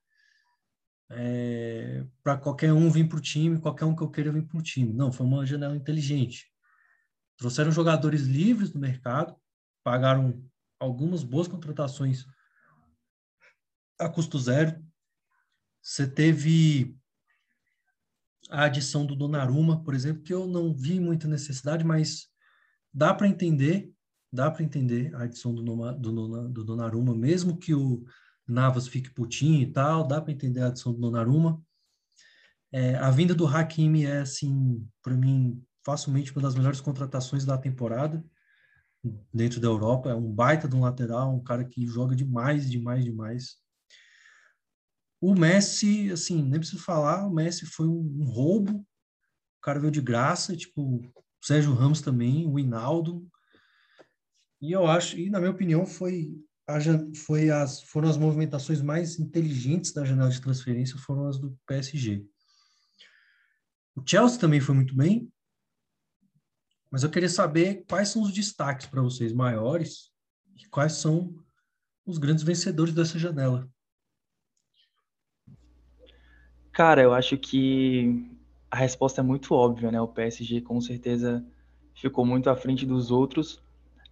é, para qualquer um vir para o time, qualquer um que eu queira vir para o time. Não, foi uma janela inteligente. Trouxeram jogadores livres do mercado, pagaram algumas boas contratações a custo zero. Você teve a adição do Donnarumma, por exemplo, que eu não vi muita necessidade, mas dá para entender, dá para entender a adição do, Noma, do, do Donnarumma, mesmo que o Navas fique putinho e tal, dá para entender a adição do Donnarumma. É, a vinda do Hakimi é, assim, para mim, facilmente uma das melhores contratações da temporada dentro da Europa. É um baita de um lateral, um cara que joga demais, demais, demais. O Messi, assim, nem preciso falar, o Messi foi um, um roubo. O cara veio de graça, tipo, o Sérgio Ramos também, o Hinaldo. E eu acho, e na minha opinião, foi, a, foi as, foram as movimentações mais inteligentes da janela de transferência, foram as do PSG. O Chelsea também foi muito bem, mas eu queria saber quais são os destaques para vocês maiores e quais são os grandes vencedores dessa janela. Cara, eu acho que a resposta é muito óbvia, né? O PSG com certeza ficou muito à frente dos outros.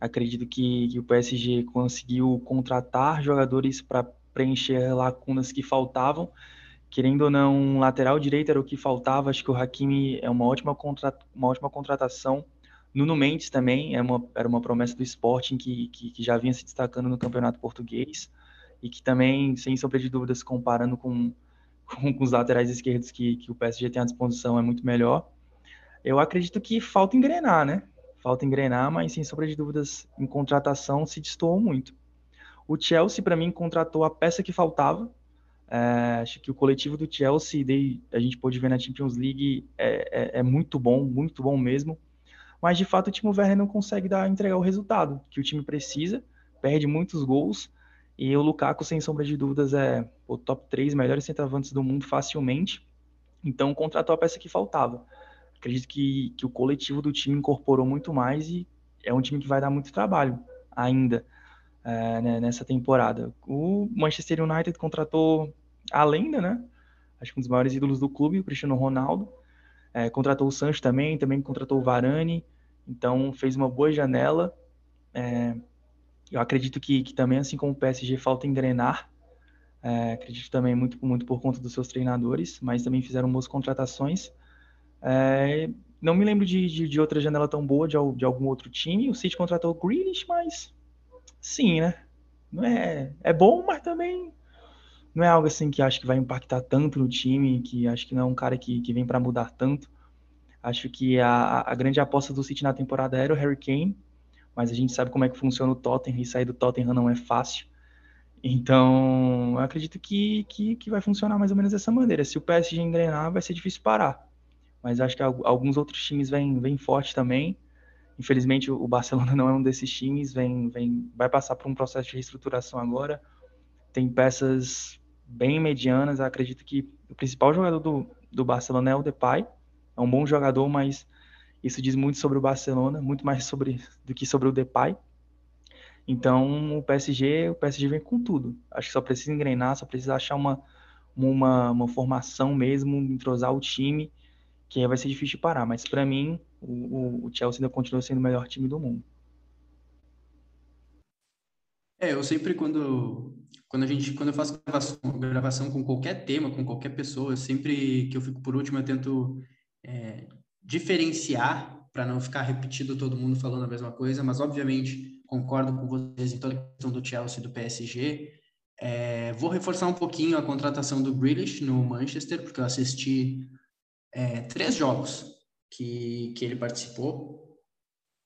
Acredito que, que o PSG conseguiu contratar jogadores para preencher lacunas que faltavam. Querendo ou não, um lateral direito era o que faltava. Acho que o Hakimi é uma ótima, contra, uma ótima contratação. Nuno Mendes também é uma, era uma promessa do Sporting que, que, que, já vinha se destacando no campeonato português e que também, sem sombra de dúvidas, comparando com, com, com os laterais esquerdos que, que o PSG tem à disposição, é muito melhor. Eu acredito que falta engrenar, né? Falta engrenar, mas sem sombra de dúvidas, em contratação se destoou muito. O Chelsea, para mim, contratou a peça que faltava. É, acho que o coletivo do Chelsea, a gente pôde ver na Champions League, é, é, é, muito bom, muito bom mesmo. Mas, de fato, o Timo Werner não consegue dar, entregar o resultado que o time precisa, perde muitos gols. E o Lukaku, sem sombra de dúvidas, é o top 3 melhores centroavantes do mundo facilmente. Então, contratou a peça que faltava acredito que, que o coletivo do time incorporou muito mais e é um time que vai dar muito trabalho ainda é, né, nessa temporada. O Manchester United contratou a lenda, né? Acho que um dos maiores ídolos do clube, o Cristiano Ronaldo. É, contratou o Sancho também, também contratou o Varane. Então fez uma boa janela. É, eu acredito que, que, também, assim como o PSG, falta engrenar. É, acredito também muito, muito por conta dos seus treinadores, mas também fizeram boas contratações. É, não me lembro de, de, de, outra janela tão boa de, de algum outro time. O City contratou o Grealish, mas sim, né? Não é, é bom, mas também não é algo assim que acho que vai impactar tanto no time, que acho que não é um cara que, que vem para mudar tanto. Acho que a, a grande aposta do City na temporada era o Harry Kane, mas a gente sabe como é que funciona o Tottenham e sair do Tottenham não é fácil. Então, eu acredito que, que, que vai funcionar mais ou menos dessa maneira. Se o PSG engrenar, vai ser difícil parar mas acho que alguns outros times vêm, vêm forte também. Infelizmente, o Barcelona não é um desses times, vem, vem, vai passar por um processo de reestruturação agora. Tem peças bem medianas. acredito que o principal jogador do, do Barcelona é o Depay. É um bom jogador, mas isso diz muito sobre o Barcelona, muito mais sobre do que sobre o Depay. Então, o PSG, o PSG vem com tudo. Acho que só precisa engrenar, só precisa achar uma, uma, uma formação mesmo, entrosar o time que vai ser difícil de parar. Mas para mim, o, o, Chelsea ainda continua sendo o melhor time do mundo. É, eu sempre quando quando a gente quando eu faço gravação, gravação com qualquer tema, com qualquer pessoa, sempre que eu fico por último eu tento é, diferenciar para não ficar repetido todo mundo falando a mesma coisa, mas obviamente concordo com vocês em toda a questão do Chelsea e do PSG. É, vou reforçar um pouquinho a contratação do Grealish no Manchester, porque eu assisti é, três jogos que, que ele participou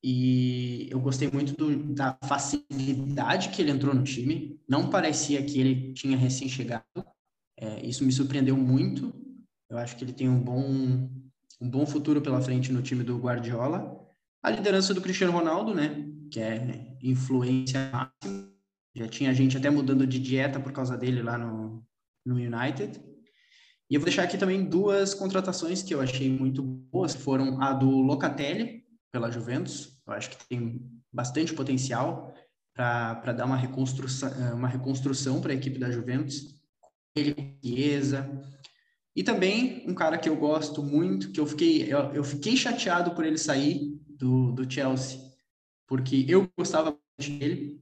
e eu gostei muito do, da facilidade que ele entrou no time. Não parecia que ele tinha recém-chegado. É, isso me surpreendeu muito. Eu acho que ele tem um bom, um bom futuro pela frente no time do Guardiola. A liderança do Cristiano Ronaldo, né? Que é influência máxima. Já tinha gente até mudando de dieta por causa dele lá no, no United. E eu vou deixar aqui também duas contratações que eu achei muito boas, foram a do Locatelli, pela Juventus, eu acho que tem bastante potencial para dar uma reconstrução, uma reconstrução para a equipe da Juventus, ele Chiesa, e também um cara que eu gosto muito, que eu fiquei, eu, eu fiquei chateado por ele sair do, do Chelsea, porque eu gostava dele,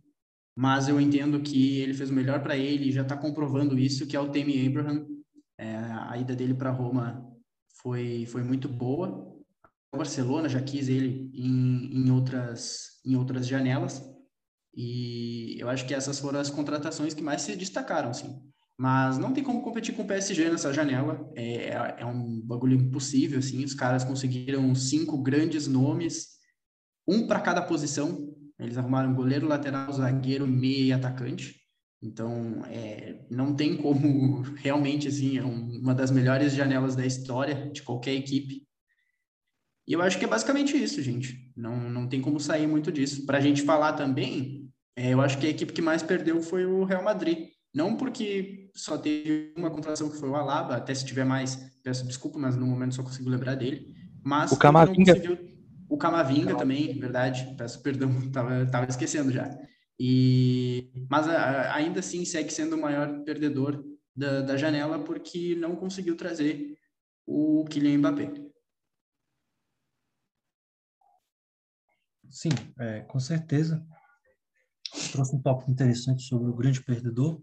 mas eu entendo que ele fez o melhor para ele e já está comprovando isso, que é o Tammy Abraham, é, a ida dele para Roma foi, foi muito boa. O Barcelona já quis ele em, em, outras, em outras janelas. E eu acho que essas foram as contratações que mais se destacaram, sim. Mas não tem como competir com o PSG nessa janela. É, é um bagulho impossível, assim. Os caras conseguiram cinco grandes nomes, um para cada posição. Eles arrumaram goleiro, lateral, zagueiro, meia e atacante. Então, é, não tem como realmente, assim, é uma das melhores janelas da história de qualquer equipe. E eu acho que é basicamente isso, gente. Não, não tem como sair muito disso. Para a gente falar também, é, eu acho que a equipe que mais perdeu foi o Real Madrid. Não porque só teve uma contratação que foi o Alaba, até se tiver mais, peço desculpa, mas no momento só consigo lembrar dele. Mas o Camavinga. O Camavinga também, verdade. Peço perdão, tava, tava esquecendo já. E, mas a, ainda assim segue sendo o maior perdedor da, da janela porque não conseguiu trazer o Kylian Mbappé. sim, é, com certeza. Trouxe um tópico interessante sobre o grande perdedor.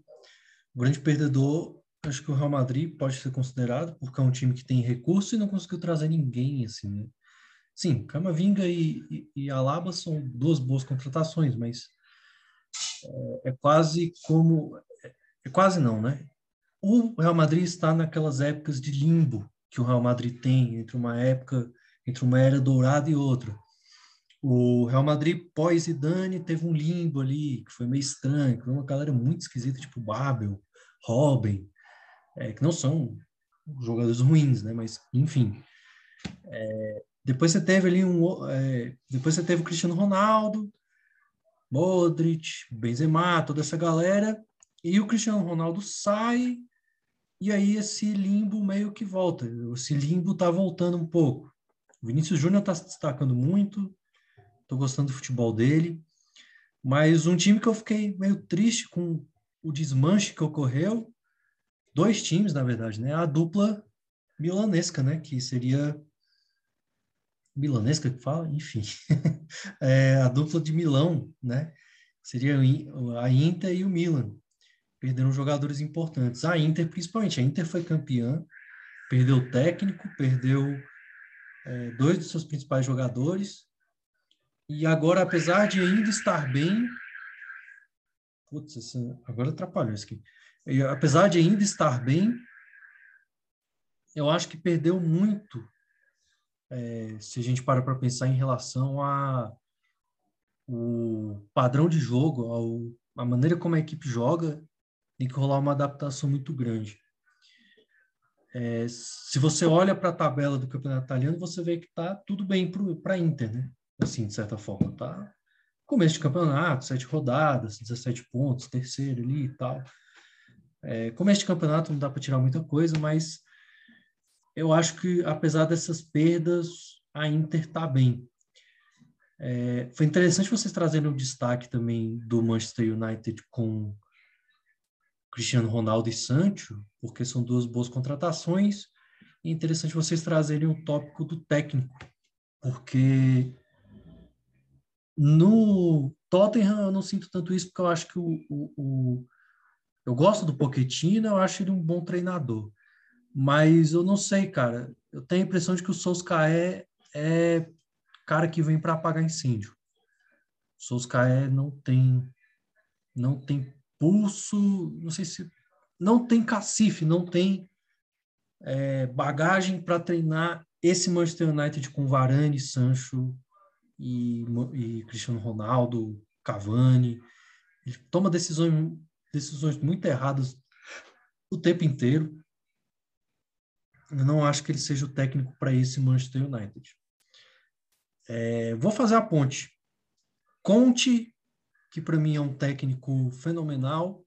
O grande perdedor, acho que o Real Madrid pode ser considerado, porque é um time que tem recurso e não conseguiu trazer ninguém, assim, né? Sim, Camavinga e, e, e Alaba são duas boas contratações, mas é, quase como... É quase não, né? O Real Madrid está naquelas épocas de limbo que o Real Madrid tem entre uma época, entre uma era dourada e outra. O Real Madrid pós Zidane teve um limbo ali que foi meio estranho, foi uma galera muito esquisita, tipo Babel, Robin, é, que não são jogadores ruins, né? Mas enfim. É, depois você teve ali um, é, depois você teve o Cristiano Ronaldo, Modric, Benzema, toda essa galera, e o Cristiano Ronaldo sai e aí esse limbo meio que volta. Esse limbo tá voltando um pouco. O Vinícius Júnior está se destacando muito, estou gostando do futebol dele, mas um time que eu fiquei meio triste com o desmanche que ocorreu, dois times, na verdade, né? A dupla milanesca, né? Que seria milanesca que fala, enfim, é, a dupla de Milão, né? Seria a Inter e o Milan. Perderam jogadores importantes. A Inter, principalmente, a Inter foi campeã, perdeu o técnico, perdeu é, dois dos seus principais jogadores. E agora, apesar de ainda estar bem. Putz, essa, agora atrapalhou isso aqui. E, apesar de ainda estar bem, eu acho que perdeu muito é, se a gente para para pensar em relação a o padrão de jogo, ao, a maneira como a equipe joga, tem que rolar uma adaptação muito grande. É, se você olha para a tabela do campeonato italiano, você vê que está tudo bem para a Inter, né? Assim, de certa forma, tá? Começo de campeonato, sete rodadas, 17 pontos, terceiro ali e tal. É, começo de campeonato não dá para tirar muita coisa, mas eu acho que, apesar dessas perdas, a Inter está bem. É, foi interessante vocês trazerem o destaque também do Manchester United com Cristiano Ronaldo e Sancho, porque são duas boas contratações. E interessante vocês trazerem o tópico do técnico, porque no Tottenham eu não sinto tanto isso, porque eu acho que o, o, o eu gosto do Pochettino, eu acho ele um bom treinador. Mas eu não sei, cara. Eu tenho a impressão de que o Solskjaer é cara que vem para apagar incêndio. O Solskjaer não tem não tem pulso, não sei se não tem cacife, não tem é, bagagem para treinar esse Manchester United com Varane, Sancho e, e Cristiano Ronaldo, Cavani. Ele toma decisões, decisões muito erradas o tempo inteiro. Eu não acho que ele seja o técnico para esse Manchester United. É, vou fazer a ponte. Conte, que para mim é um técnico fenomenal,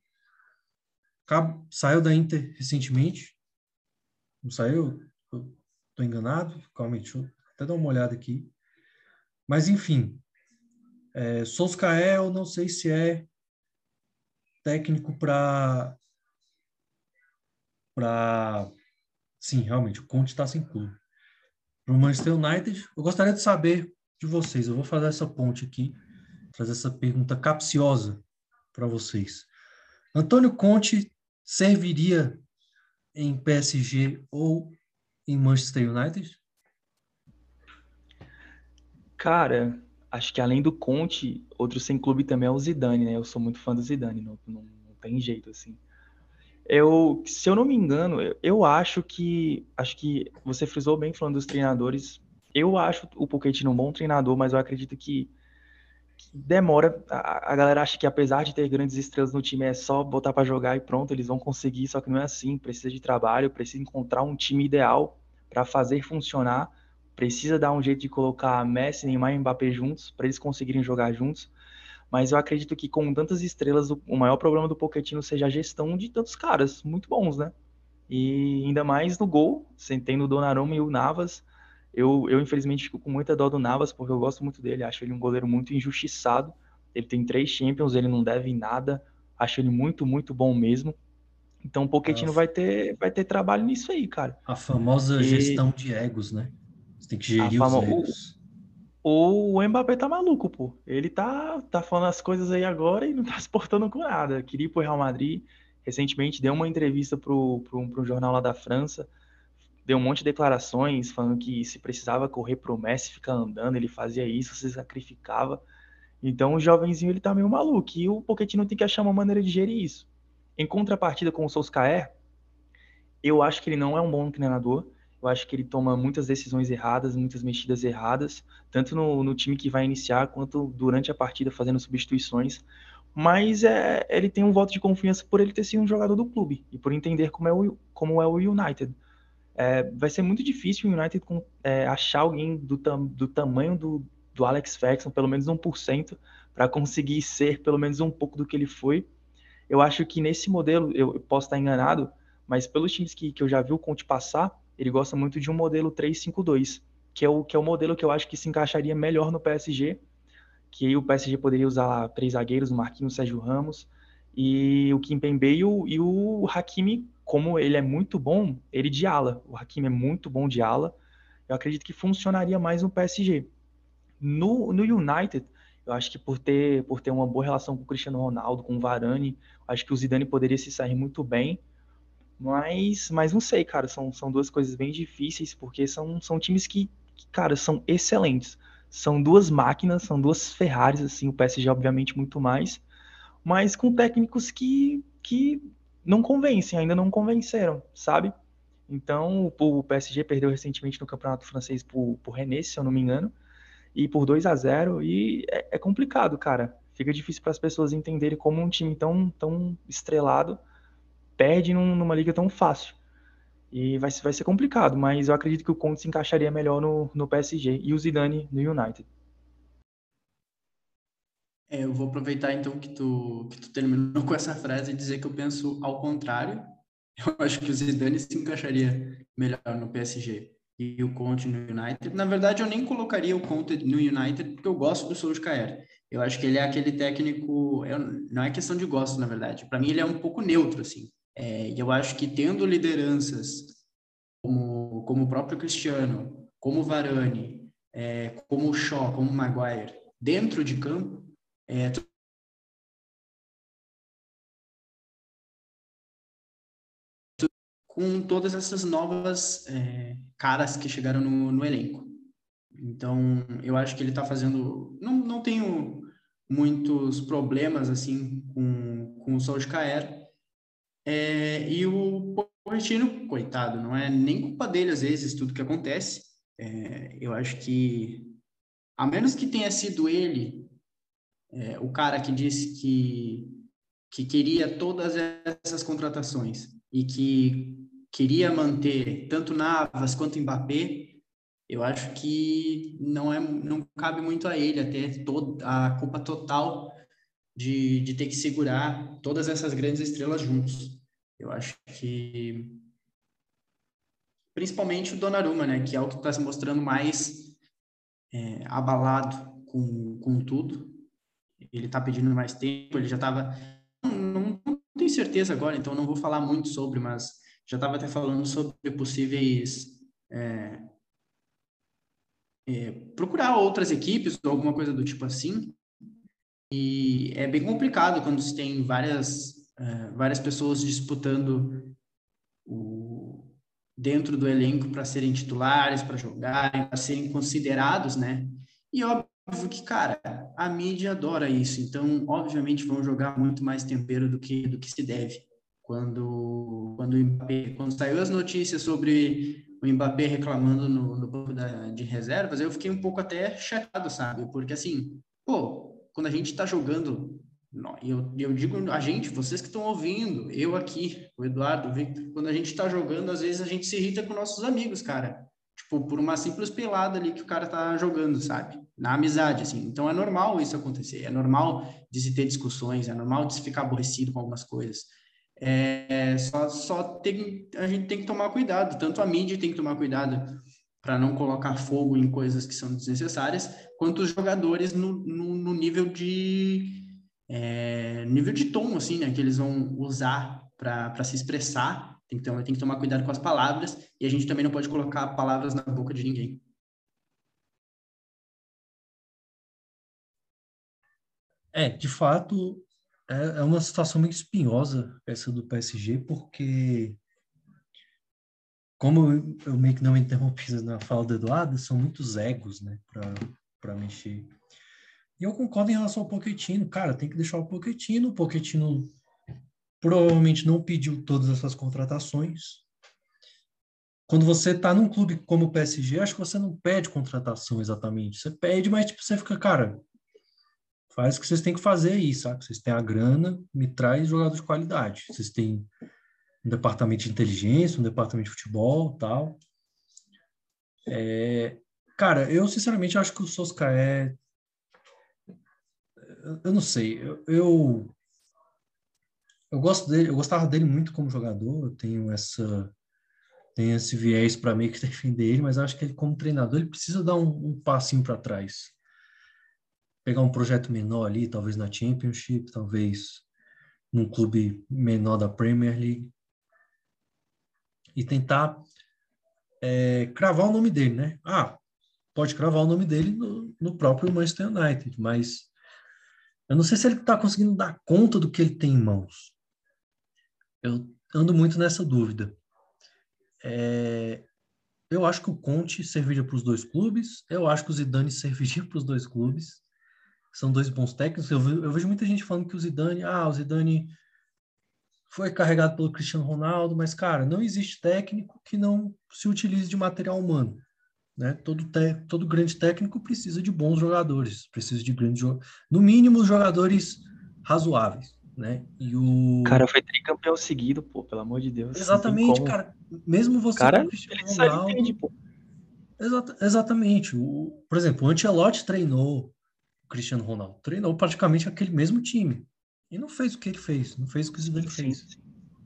saiu da Inter recentemente. Não saiu? Estou enganado? Calma aí, deixa eu até dar uma olhada aqui. Mas, enfim, é, Solskjaer, não sei se é técnico para para Sim, realmente, o Conte está sem clube. Para o Manchester United, eu gostaria de saber de vocês. Eu vou fazer essa ponte aqui, trazer essa pergunta capciosa para vocês. Antônio Conte serviria em PSG ou em Manchester United? Cara, acho que além do Conte, outro sem clube também é o Zidane, né? Eu sou muito fã do Zidane, não, não, não tem jeito assim. Eu, se eu não me engano, eu, acho que acho que você frisou bem falando dos treinadores. Eu acho o Pochettino um bom treinador, mas eu acredito que, que demora. A, a, galera acha que apesar de ter grandes estrelas no time é só botar para jogar e pronto, eles vão conseguir, só que não é assim. Precisa de trabalho, precisa encontrar um time ideal para fazer funcionar. Precisa dar um jeito de colocar Messi, Neymar e Mbappé juntos para eles conseguirem jogar juntos mas eu acredito que com tantas estrelas, o maior problema do Pochettino seja a gestão de tantos caras muito bons, né? E ainda mais no gol, tendo o Donnarumma e o Navas. Eu, eu, infelizmente, fico com muita dó do Navas, porque eu gosto muito dele. Acho ele um goleiro muito injustiçado. Ele tem três Champions, ele não deve em nada. Acho ele muito, muito bom mesmo. Então o Pochettino vai ter, vai ter trabalho nisso aí, cara. A famosa e... gestão de egos, né? Você tem que gerir fama... os egos. Ou o Mbappé tá maluco, pô. Ele tá, tá falando as coisas aí agora e não tá se portando com nada. Queria ir pro Real Madrid. Recentemente deu uma entrevista pro, pro, pro jornal lá da França. Deu um monte de declarações falando que se precisava correr pro Messi ficar andando, ele fazia isso, se sacrificava. Então o jovenzinho ele tá meio maluco. E o Pochettino tem que achar uma maneira de gerir isso. Em contrapartida com o Solskjaer, eu acho que ele não é um bom treinador. Eu acho que ele toma muitas decisões erradas, muitas mexidas erradas, tanto no, no time que vai iniciar quanto durante a partida fazendo substituições. Mas é, ele tem um voto de confiança por ele ter sido um jogador do clube e por entender como é o, como é o United. É, vai ser muito difícil o United com, é, achar alguém do, tam, do tamanho do, do Alex Ferguson, pelo menos 1%, para conseguir ser pelo menos um pouco do que ele foi. Eu acho que nesse modelo, eu posso estar enganado, mas pelos times que, que eu já vi o Conte passar, ele gosta muito de um modelo 3-5-2, que é o que é o modelo que eu acho que se encaixaria melhor no PSG, que aí o PSG poderia usar lá três zagueiros, o Marquinhos, o Sérgio Ramos e o Kimpembe e o, e o Hakimi, como ele é muito bom, ele de ala. O Hakimi é muito bom de ala. Eu acredito que funcionaria mais no PSG. No, no United, eu acho que por ter, por ter uma boa relação com o Cristiano Ronaldo, com o Varane, acho que o Zidane poderia se sair muito bem. Mas, mas não sei, cara, são, são duas coisas bem difíceis, porque são, são times que, que, cara, são excelentes. São duas máquinas, são duas Ferraris, assim, o PSG obviamente muito mais, mas com técnicos que, que não convencem, ainda não convenceram, sabe? Então, o PSG perdeu recentemente no Campeonato Francês por, por Rennes, se eu não me engano, e por 2 a 0 e é, é complicado, cara. Fica difícil para as pessoas entenderem como um time tão, tão estrelado perde num, numa liga tão fácil. E vai, vai ser complicado, mas eu acredito que o Conte se encaixaria melhor no, no PSG e o Zidane no United. É, eu vou aproveitar então que tu, que tu terminou com essa frase e dizer que eu penso ao contrário. Eu acho que o Zidane se encaixaria melhor no PSG e o Conte no United. Na verdade, eu nem colocaria o Conte no United porque eu gosto do Solskjaer. Eu acho que ele é aquele técnico, eu, não é questão de gosto, na verdade. Para mim, ele é um pouco neutro, assim. É, e eu acho que tendo lideranças como, como o próprio Cristiano, como o Varane, é, como o Shaw, como o Maguire, dentro de campo, é, com todas essas novas é, caras que chegaram no, no, elenco. Então, eu acho que ele está fazendo. Não, não tenho muitos problemas assim com, com o Solskjaer, é, e o Pochettino, coitado, não é nem culpa dele às vezes tudo que acontece. É, eu acho que, a menos que tenha sido ele é, o cara que disse que, que queria todas essas contratações e que queria manter tanto Navas quanto Mbappé, eu acho que não é não cabe muito a ele até toda a culpa total de, de ter que segurar todas essas grandes estrelas juntos. Eu acho que principalmente o Donnarumma, né, que é o que está se mostrando mais é, abalado com, com tudo. Ele está pedindo mais tempo, ele já estava não, não, tenho certeza agora, então não vou falar muito sobre, mas já estava até falando sobre possíveis é, é, procurar outras equipes ou alguma coisa do tipo assim. E é bem complicado quando se tem várias, uh, várias pessoas disputando o, dentro do elenco para serem titulares, para jogarem, para serem considerados, né? E óbvio que, cara, a mídia adora isso, então, obviamente, vão jogar muito mais tempero do que, do que se deve. Quando, quando, Mbappé, quando saiu as notícias sobre o Mbappé reclamando no, no banco de reservas, eu fiquei um pouco até chateado, sabe? Porque, assim, pô, quando a gente está jogando, eu, eu digo a gente, vocês que estão ouvindo, eu aqui, o Eduardo, o Victor, quando a gente está jogando, às vezes a gente se irrita com nossos amigos, cara. Tipo, por uma simples pelada ali que o cara tá jogando, sabe? Na amizade, assim. Então é normal isso acontecer, é normal de se ter discussões, é normal de se ficar aborrecido com algumas coisas. É, só, só tem, a gente tem que tomar cuidado, tanto a mídia tem que tomar cuidado para não colocar fogo em coisas que são desnecessárias, quanto os jogadores no, no, no nível de é, nível de tom, assim, né, que eles vão usar para se expressar. Então, tem que tomar cuidado com as palavras e a gente também não pode colocar palavras na boca de ninguém. É, de fato, é, é uma situação meio espinhosa essa do PSG, porque como eu meio que não interrompi na fala do Eduardo, são muitos egos, né, para mexer. E eu concordo em relação ao Pochettino. Cara, tem que deixar o Pochettino. O Pochettino provavelmente não pediu todas essas contratações. Quando você está num clube como o PSG, acho que você não pede contratação exatamente. Você pede, mas tipo, você fica, cara, faz o que vocês têm que fazer aí, sabe? Vocês têm a grana, me traz jogador de qualidade. Vocês têm um departamento de inteligência, um departamento de futebol, tal. É, cara, eu sinceramente acho que o Soscaé, eu não sei, eu, eu, eu gosto dele, eu gostava dele muito como jogador. Eu tenho essa tenho esse viés para meio que defender ele, mas acho que ele como treinador ele precisa dar um, um passinho para trás, pegar um projeto menor ali, talvez na Championship, talvez num clube menor da Premier League e tentar é, cravar o nome dele, né? Ah, pode cravar o nome dele no, no próprio Manchester United, mas eu não sei se ele está conseguindo dar conta do que ele tem em mãos. Eu ando muito nessa dúvida. É, eu acho que o Conte serviria para os dois clubes. Eu acho que o Zidane serviria para os dois clubes. São dois bons técnicos. Eu, eu, vejo muita gente falando que o Zidane, ah, o Zidane foi carregado pelo Cristiano Ronaldo, mas, cara, não existe técnico que não se utilize de material humano. Né? Todo, te, todo grande técnico precisa de bons jogadores, precisa de grandes no mínimo jogadores razoáveis, né? E o cara foi tricampeão seguido, pô, pelo amor de Deus. Exatamente, cara. Mesmo você cara, Cristiano Ronaldo, entende, pô. Exata, exatamente. O, por exemplo, o Ancelotti treinou o Cristiano Ronaldo, treinou praticamente aquele mesmo time. E não fez o que ele fez, não fez o que o Zidane sim, fez. Sim.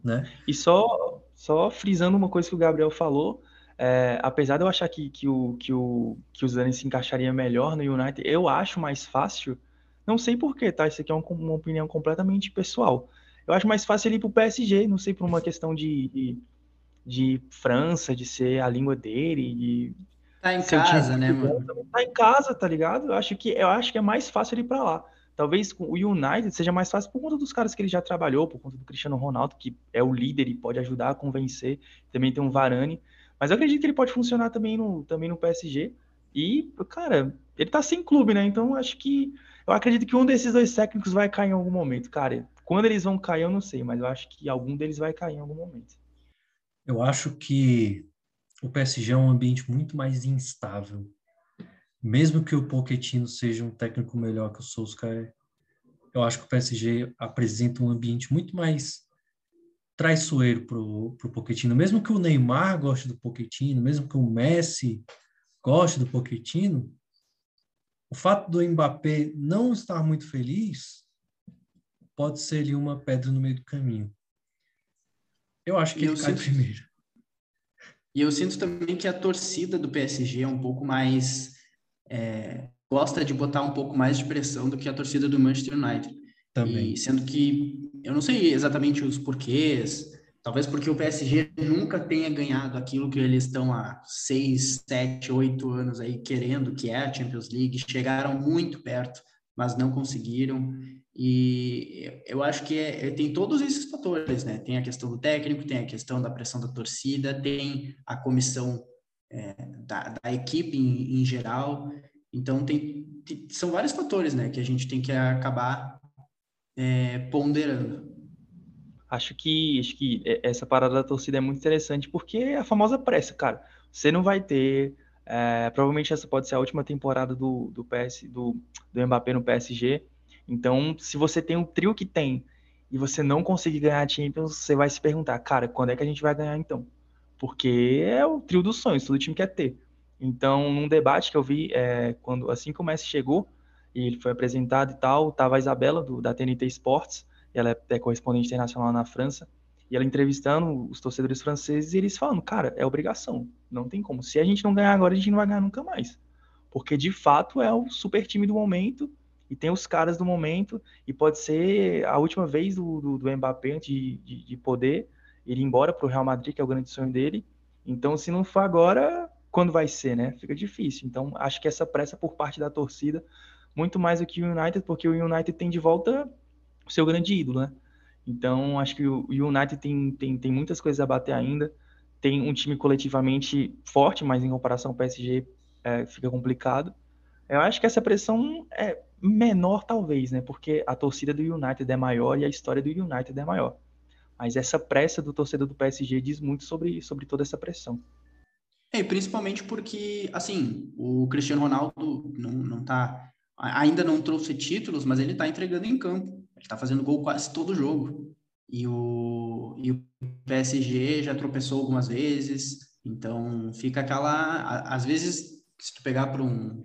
Né? E só, só frisando uma coisa que o Gabriel falou, é, apesar de eu achar que, que, o, que, o, que o Zidane se encaixaria melhor no United, eu acho mais fácil, não sei porquê, tá? Isso aqui é uma, uma opinião completamente pessoal. Eu acho mais fácil ele ir pro PSG, não sei por uma questão de, de, de França, de ser a língua dele, de Tá em casa, né, mano? Tá em casa, tá ligado? Eu acho que, eu acho que é mais fácil ele ir pra lá. Talvez com o United seja mais fácil por conta dos caras que ele já trabalhou, por conta do Cristiano Ronaldo, que é o líder e pode ajudar a convencer. Também tem um Varane. Mas eu acredito que ele pode funcionar também no, também no PSG. E, cara, ele tá sem clube, né? Então acho que. Eu acredito que um desses dois técnicos vai cair em algum momento, cara. Quando eles vão cair, eu não sei, mas eu acho que algum deles vai cair em algum momento. Eu acho que o PSG é um ambiente muito mais instável mesmo que o Pochettino seja um técnico melhor que o Solskjaer, eu acho que o PSG apresenta um ambiente muito mais traiçoeiro para o Pochettino. Mesmo que o Neymar goste do Pochettino, mesmo que o Messi goste do Pochettino, o fato do Mbappé não estar muito feliz pode ser ali uma pedra no meio do caminho. Eu acho que e ele cai sinto... primeiro. E eu sinto também que a torcida do PSG é um pouco mais é, gosta de botar um pouco mais de pressão do que a torcida do Manchester United. Também. E sendo que eu não sei exatamente os porquês, talvez porque o PSG nunca tenha ganhado aquilo que eles estão há seis, sete, oito anos aí querendo, que é a Champions League. Chegaram muito perto, mas não conseguiram. E eu acho que é, tem todos esses fatores, né? Tem a questão do técnico, tem a questão da pressão da torcida, tem a comissão é, da, da, equipe em, em geral. Então, tem, tem, são vários fatores né, que a gente tem que acabar é, ponderando. Acho que, acho que essa parada da torcida é muito interessante porque é a famosa pressa, cara. Você não vai ter. É, provavelmente essa pode ser a última temporada do, do, PS, do, do Mbappé no PSG. Então, se você tem o trio que tem e você não conseguir ganhar a Champions, você vai se perguntar, cara, quando é que a gente vai ganhar então? Porque é o trio dos sonhos, todo time quer ter. Então, num debate que eu vi, é, quando assim que o Messi chegou, e ele foi apresentado e tal, tava a Isabela, do, da TNT Sports, ela é, é correspondente internacional na França, e ela entrevistando os torcedores franceses, e eles falando, cara, é obrigação, não tem como. Se a gente não ganhar agora, a gente não vai ganhar nunca mais. Porque, de fato, é o super time do momento, e tem os caras do momento, e pode ser a última vez do, do, do Mbappé antes de, de, de poder ir embora para o Real Madrid, que é o grande sonho dele. Então, se não for agora, quando vai ser, né? Fica difícil. Então, acho que essa pressa por parte da torcida muito mais do que o United, porque o United tem de volta o seu grande ídolo, né? Então, acho que o United tem, tem, tem muitas coisas a bater ainda. Tem um time coletivamente forte, mas em comparação ao PSG é, fica complicado. Eu acho que essa pressão é menor, talvez, né? Porque a torcida do United é maior e a história do United é maior. Mas essa pressa do torcedor do PSG diz muito sobre, sobre toda essa pressão. É, principalmente porque, assim, o Cristiano Ronaldo não, não tá. Ainda não trouxe títulos, mas ele tá entregando em campo. Ele tá fazendo gol quase todo jogo. E o, e o PSG já tropeçou algumas vezes. Então fica aquela. Às vezes, se tu pegar por um,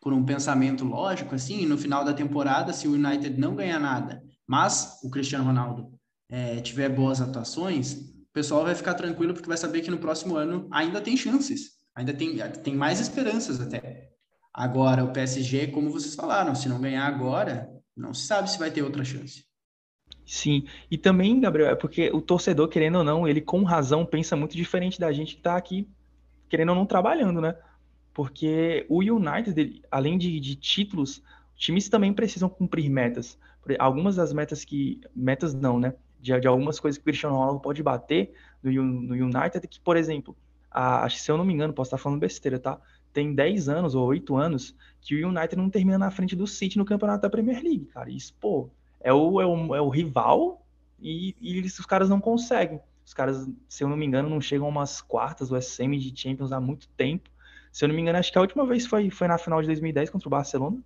por um pensamento lógico, assim, no final da temporada, se o United não ganhar nada, mas o Cristiano Ronaldo é, tiver boas atuações, o pessoal vai ficar tranquilo porque vai saber que no próximo ano ainda tem chances, ainda tem, tem mais esperanças até. Agora, o PSG, como vocês falaram, se não ganhar agora, não se sabe se vai ter outra chance. Sim, e também, Gabriel, é porque o torcedor, querendo ou não, ele com razão pensa muito diferente da gente que está aqui, querendo ou não, trabalhando, né? Porque o United, além de, de títulos, times também precisam cumprir metas. Algumas das metas que. Metas não, né? De, de algumas coisas que o Cristiano Ronaldo pode bater no, no United, que, por exemplo, a, se eu não me engano, posso estar falando besteira, tá? Tem 10 anos ou 8 anos que o United não termina na frente do City no campeonato da Premier League, cara. Isso, pô, é o, é o, é o rival e, e eles, os caras não conseguem. Os caras, se eu não me engano, não chegam umas quartas ou semi de Champions há muito tempo. Se eu não me engano, acho que a última vez foi, foi na final de 2010 contra o Barcelona.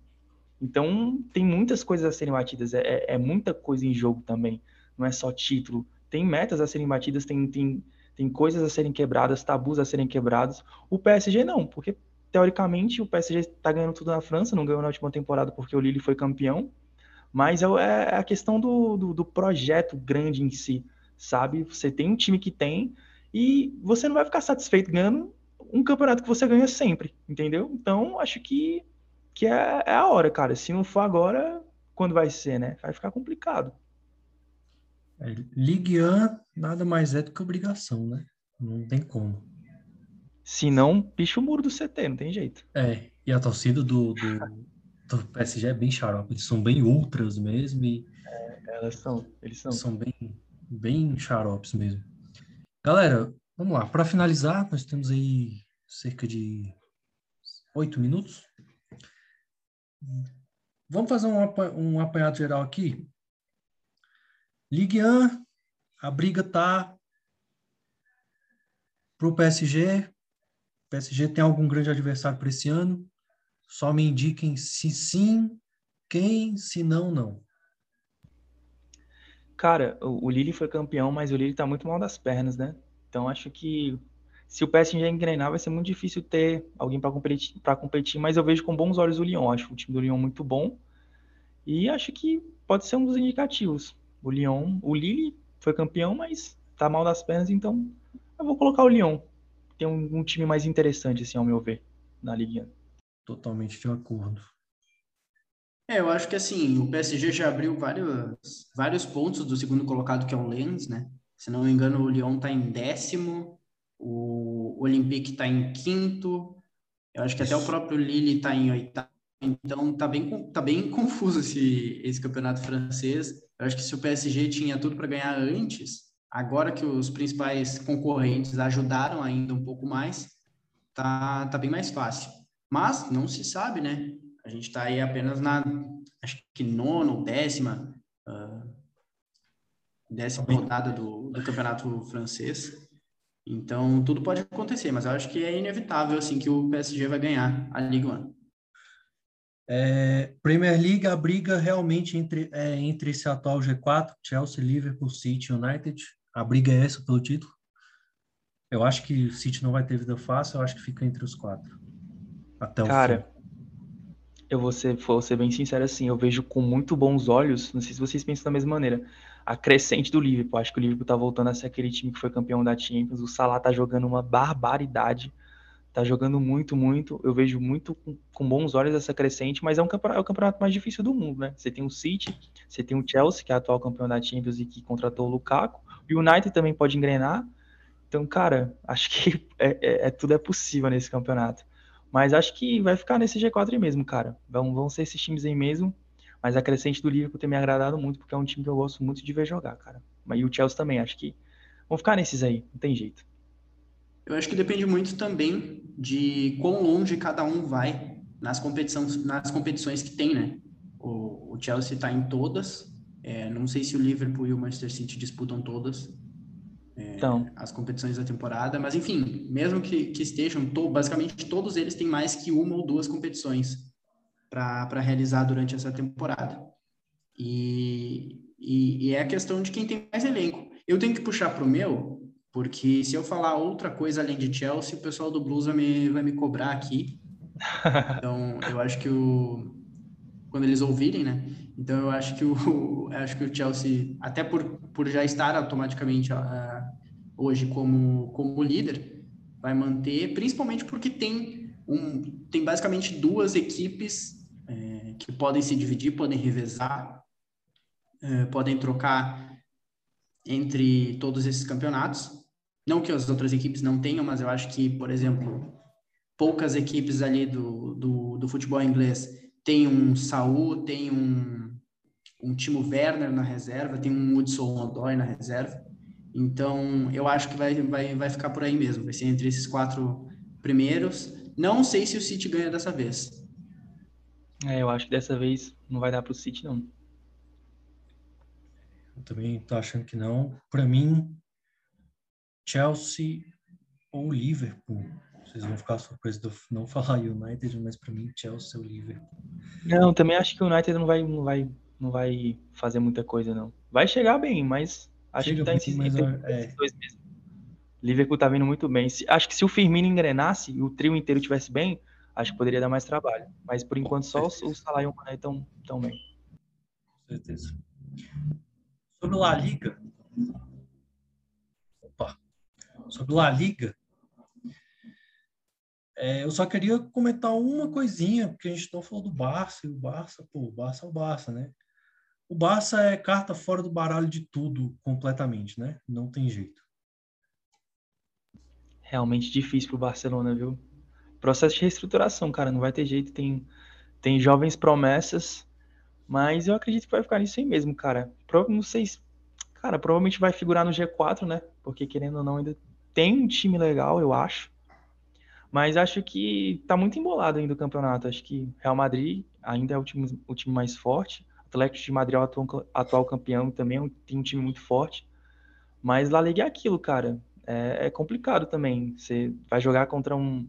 Então, tem muitas coisas a serem batidas. É, é, é muita coisa em jogo também não é só título. Tem metas a serem batidas, tem, tem, tem coisas a serem quebradas, tabus a serem quebrados. O PSG não, porque teoricamente o PSG está ganhando tudo na França, não ganhou na última temporada porque o Lille foi campeão, mas é, é a questão do, do, do projeto grande em si, sabe? Você tem um time que tem e você não vai ficar satisfeito ganhando um campeonato que você ganha sempre, entendeu? Então, acho que, que é, é a hora, cara. Se não for agora, quando vai ser, né? Vai ficar complicado. É, Ligue 1 nada mais é do que obrigação, né? Não tem como. Se não, picha o muro do CT, não tem jeito. É, e a torcida do, do, do PSG é bem xarope, eles são bem ultras mesmo e... É, elas são, eles são. São bem, bem xaropes mesmo. Galera, vamos lá, para finalizar, nós temos aí cerca de oito minutos. Vamos fazer um, um apanhado geral aqui Ligue 1, a briga tá para o PSG. PSG tem algum grande adversário para esse ano? Só me indiquem se sim, quem, se não, não. Cara, o, o Lille foi campeão, mas o Lille tá muito mal das pernas, né? Então acho que se o PSG engrenar, vai ser muito difícil ter alguém para competir, competir, mas eu vejo com bons olhos o Lyon. Acho o time do Lyon muito bom. E acho que pode ser um dos indicativos. O Lyon, o Lille foi campeão, mas tá mal das pernas, então eu vou colocar o Lyon. Tem um, um time mais interessante, assim, ao meu ver, na Liga. Totalmente de acordo. É, eu acho que assim, o PSG já abriu vários, vários pontos do segundo colocado, que é o Lens, né? Se não me engano, o Lyon tá em décimo, o Olympique tá em quinto, eu acho que até o próprio Lille tá em oitavo. Então tá bem, tá bem confuso esse, esse campeonato francês. Eu acho que se o PSG tinha tudo para ganhar antes, agora que os principais concorrentes ajudaram ainda um pouco mais, tá, tá bem mais fácil. Mas não se sabe, né? A gente está aí apenas na, acho que nona ou décima, uh, décima rodada do, do campeonato francês. Então, tudo pode acontecer, mas eu acho que é inevitável, assim, que o PSG vai ganhar a Ligue 1. É, Premier League, a briga realmente entre, é, entre esse atual G4, Chelsea, Liverpool, City United, a briga é essa pelo título. Eu acho que o City não vai ter vida fácil, eu acho que fica entre os quatro. Até o Cara, eu vou ser, vou ser bem sincero assim, eu vejo com muito bons olhos, não sei se vocês pensam da mesma maneira, a crescente do Liverpool. Acho que o Liverpool tá voltando a ser aquele time que foi campeão da Champions, o Salah tá jogando uma barbaridade tá jogando muito, muito. Eu vejo muito com, com, bons olhos essa crescente, mas é, um campeonato, é o campeonato mais difícil do mundo, né? Você tem o City, você tem o Chelsea, que é atual campeão da Champions e que contratou o Lukaku. O United também pode engrenar. Então, cara, acho que é, é, é tudo é possível nesse campeonato. Mas acho que vai ficar nesse G4 aí mesmo, cara. Vão, vão ser esses times aí mesmo. Mas a crescente do Liverpool tem me agradado muito, porque é um time que eu gosto muito de ver jogar, cara. E o Chelsea também, acho que vão ficar nesses aí, não tem jeito. Eu acho que depende muito também de quão longe cada um vai nas competições, nas competições que tem, né? O, o Chelsea está em todas. É, não sei se o Liverpool e o Manchester City disputam todas é, então. as competições da temporada, mas enfim, mesmo que, que estejam, to, basicamente todos eles têm mais que uma ou duas competições para realizar durante essa temporada. E, e, e, é a questão de quem tem mais elenco. Eu tenho que puxar para o meu, porque se eu falar outra coisa além de Chelsea, o pessoal do Blues vai me, vai me cobrar aqui. Então, eu acho que o. Quando eles ouvirem, né? Então, eu acho que o, acho que o Chelsea, até por, por já estar automaticamente uh, hoje como, como líder, vai manter, principalmente porque tem, um, tem basicamente duas equipes é, que podem se dividir, podem revezar, é, podem trocar entre todos esses campeonatos. Não que as outras equipes não tenham, mas eu acho que, por exemplo, poucas equipes ali do, do, do futebol inglês têm um Saul, tem um, um Timo Werner na reserva, tem um Hudson Odoi na reserva. Então, eu acho que vai, vai, vai ficar por aí mesmo. Vai ser entre esses quatro primeiros. Não sei se o City ganha dessa vez. É, eu acho que dessa vez não vai dar para o City, não. Eu também tô achando que não. Para mim, Chelsea ou Liverpool. Vocês vão ficar surpresos de eu não falar United, mas para mim, Chelsea ou Liverpool. Não, também acho que o United não vai, não vai, não vai fazer muita coisa, não. Vai chegar bem, mas acho Chega que tá em mais, é... dois mesmo. Liverpool tá vindo muito bem. acho que se o Firmino engrenasse e o trio inteiro tivesse bem, acho que poderia dar mais trabalho. Mas por enquanto só o Salah e o Mané estão tão bem. Com certeza. Sobre La Liga. Sobre La Liga. É, eu só queria comentar uma coisinha, porque a gente não falou do Barça, e o Barça, pô, o Barça é o Barça, né? O Barça é carta fora do baralho de tudo, completamente, né? Não tem jeito. Realmente difícil pro Barcelona, viu? processo de reestruturação, cara, não vai ter jeito. Tem, tem jovens promessas, mas eu acredito que vai ficar nisso aí mesmo, cara. Não sei se, cara, provavelmente vai figurar no G4, né? Porque querendo ou não, ainda tem um time legal, eu acho. Mas acho que tá muito embolado ainda o campeonato. Acho que Real Madrid ainda é o time, o time mais forte. Atlético de Madrid é o atual, atual campeão também é tem um time muito forte. Mas La Liga é aquilo, cara. É, é complicado também. Você vai jogar contra um,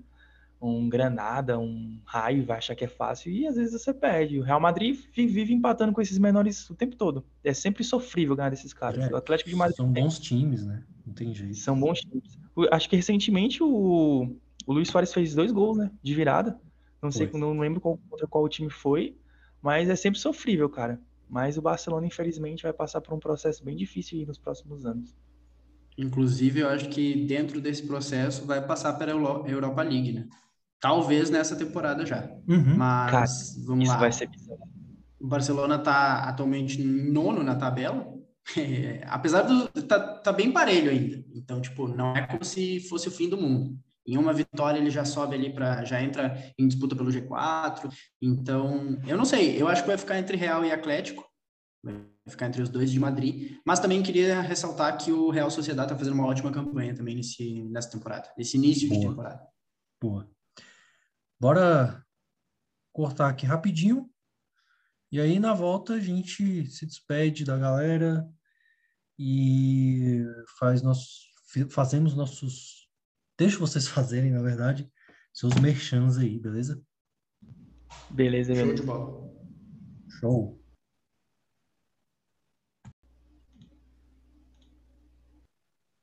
um Granada, um Raio, vai achar que é fácil e às vezes você perde. O Real Madrid vive empatando com esses menores o tempo todo. É sempre sofrível ganhar desses caras. É, o Atlético de Madrid são bons times, né? Não tem jeito. São bons times. Acho que recentemente o, o Luiz Soares fez dois gols, né? De virada. Não sei, não lembro qual, contra qual time foi, mas é sempre sofrível, cara. Mas o Barcelona, infelizmente, vai passar por um processo bem difícil nos próximos anos. Inclusive, eu acho que dentro desse processo vai passar pela Europa League, né? Talvez nessa temporada já. Uhum. Mas Cara, vamos lá. vai ser bizarro. O Barcelona está atualmente nono na tabela. É, apesar do. Tá, tá bem parelho ainda. Então, tipo, não é como se fosse o fim do mundo. Em uma vitória ele já sobe ali para já entra em disputa pelo G4. Então, eu não sei, eu acho que vai ficar entre Real e Atlético. Vai ficar entre os dois de Madrid, mas também queria ressaltar que o Real Sociedade está fazendo uma ótima campanha também nesse nessa temporada, nesse início Boa. de temporada. Boa. Bora cortar aqui rapidinho. E aí, na volta, a gente se despede da galera e faz nossos, fazemos nossos. Deixa vocês fazerem, na verdade, seus merchans aí, beleza? Beleza, beleza. Show de bola. Show.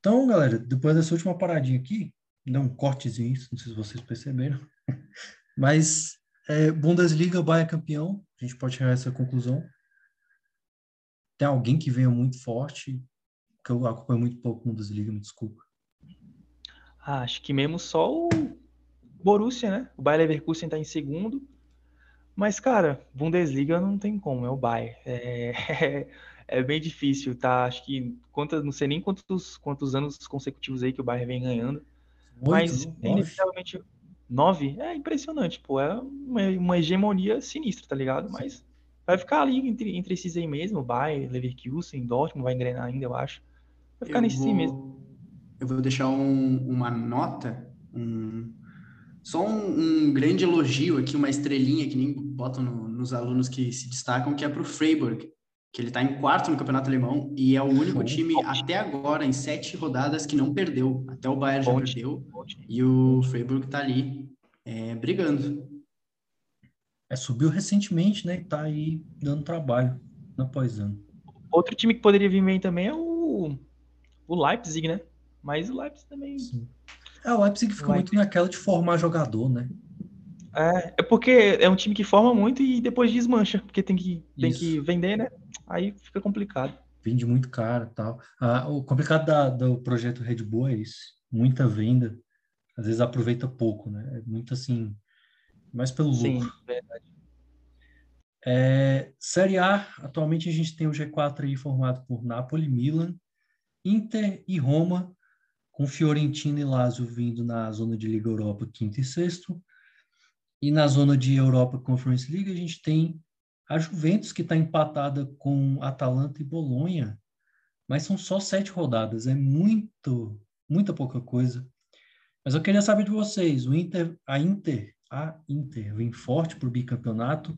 Então, galera, depois dessa última paradinha aqui, dá um cortezinho, não sei se vocês perceberam. Mas é, Bundesliga, Bayern campeão, a gente pode chegar a essa conclusão. Tem alguém que venha muito forte, que eu acompanho muito pouco Bundesliga, me desculpa. Ah, acho que mesmo só o Borussia, né? O Bayern Leverkusen está em segundo. Mas, cara, Bundesliga não tem como, é o Bayern. É, é bem difícil, tá? Acho que, conta, não sei nem quantos, quantos anos consecutivos aí que o Bayern vem ganhando. Oito, mas, inevitavelmente, Nove? É impressionante, pô. É uma, uma hegemonia sinistra, tá ligado? Mas vai ficar ali entre, entre esses aí mesmo. Bayern, Leverkusen, Dortmund vai engrenar ainda, eu acho. Vai ficar Eu nesse aí mesmo. vou, eu vou deixar um- uma nota, um, só um, um grande elogio aqui, uma estrelinha que nem botam no- nos alunos que se destacam, que é para o Freiburg, que ele está em quarto no campeonato alemão e é o único time até agora, em sete rodadas, que não perdeu. Até o Bayern já Bom perdeu Bom e o Freiburg está ali é, brigando. É, subiu recentemente, né? E tá aí dando trabalho ano após ano. Outro time que poderia vir bem também é o, o Leipzig, né? Mas o Leipzig também. Sim. É, o Leipzig fica Leipzig. muito naquela de formar jogador, né? É, é porque é um time que forma muito e depois desmancha, porque tem que, tem Isso. que vender, né? Aí fica complicado. Vende muito caro e tal. Ah, o complicado da- do projeto Red Bull é isso. Muita venda. Às vezes aproveita pouco, né? É muito assim, mais pelo Sim, lucro. verdade. É, Série A, atualmente a gente tem o G4 aí formado por Napoli, Milan, Inter e Roma, com Fiorentina e Lazio vindo na zona de Liga Europa, quinto e sexto. E na zona de Europa Conference League a gente tem a Juventus, que está empatada com Atalanta e Bolonha, mas são só sete rodadas, é muito, muita pouca coisa. Mas eu queria saber de vocês, o Inter, a Inter, a Inter vem forte para o bicampeonato,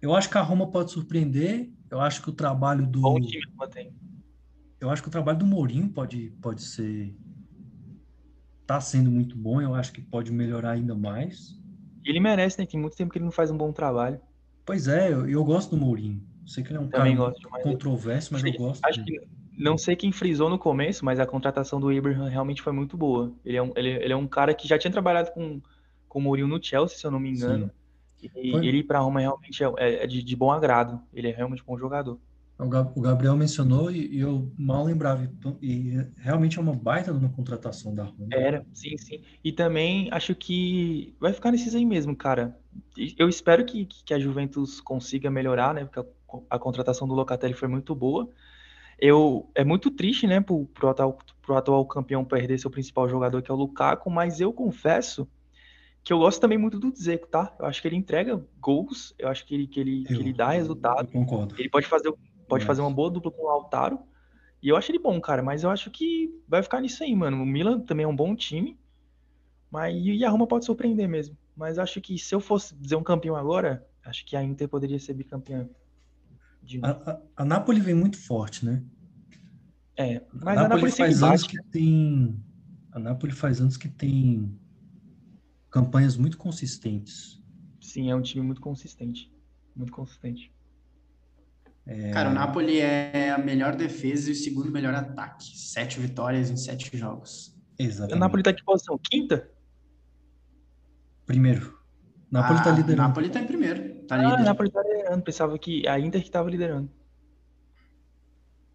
eu acho que a Roma pode surpreender. Eu acho que o trabalho do Bom time mantém. eu acho que o trabalho do Mourinho pode pode ser tá sendo muito bom. Eu acho que pode melhorar ainda mais. E ele merece, né? Tem muito tempo que ele não faz um bom trabalho. Pois é, eu, eu gosto do Mourinho. Sei que ele é um Também cara controverso, mas eu gosto. Acho dele. que não sei quem frisou no começo, mas a contratação do Abraham realmente foi muito boa. Ele é um, ele, ele é um cara que já tinha trabalhado com, com o Mourinho no Chelsea, se eu não me engano. E Foi. ele ir pra Roma realmente é, é- é de, de bom agrado. Ele é realmente um bom jogador. O Gab- o Gabriel mencionou e, eu mal lembrava. Então, E realmente é uma baita de uma contratação da Roma. Era, sim, sim. E também acho que vai ficar nesses aí mesmo, cara. Eu espero que, que a Juventus consiga melhorar, né? Porque a, a contratação do Locatelli foi muito boa. Eu, é muito triste, né, pro, pro atual, pro atual campeão perder seu principal jogador, que é o Lukaku, mas eu confesso que eu gosto também muito do Dzeko, tá? Eu acho que ele entrega gols, eu acho que ele, que ele, que Eu- ele dá resultado. Concordo. Ele pode fazer, pode fazer uma boa dupla com o Lautaro. E eu acho ele bom, cara. Mas eu acho que vai ficar nisso aí, mano. O Milan também é um bom time. Mas e a Roma pode surpreender mesmo. Mas acho que se eu fosse dizer um campeão agora, acho que a Inter poderia ser bicampeã. De. A, a, a Napoli vem muito forte, né? É, A mas a Napoli Napoli sempre faz anos que tem. A Napoli faz anos que tem campanhas muito consistentes. Sim, é um time muito consistente. Muito consistente. Cara, o Napoli é a melhor defesa e o segundo melhor ataque. Sete vitórias em sete jogos. A Exatamente. Napoli tá em que posição? Quinta? Primeiro. Napoli está Ah, liderando. Napoli tá em primeiro. Tá Ah, a líder. Napoli tá liderando. Pensava que a Inter que tava liderando.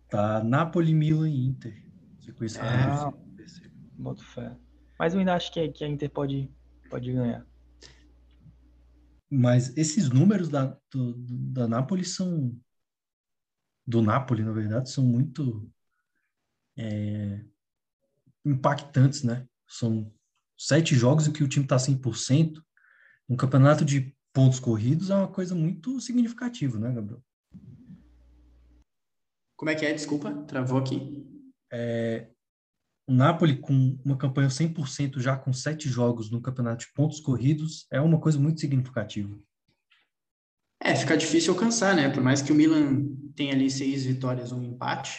Tá Napoli, Milan e Inter. Sequência Ah. Boto fé. Mas eu ainda acho que, que a Inter pode, pode ganhar. Mas esses números da, do, do- da Napoli são. Do Napoli, na verdade, são muito é, impactantes, né? São sete jogos em que o time está 100%. Um campeonato de pontos corridos é uma coisa muito significativa, né, Gabriel? Como é que é? Desculpa, travou aqui. O Napoli, com uma campanha 100% já com sete jogos no campeonato de pontos corridos, é uma coisa muito significativa. É, fica difícil alcançar, né? Por mais que o Milan tenha ali seis vitórias, um empate,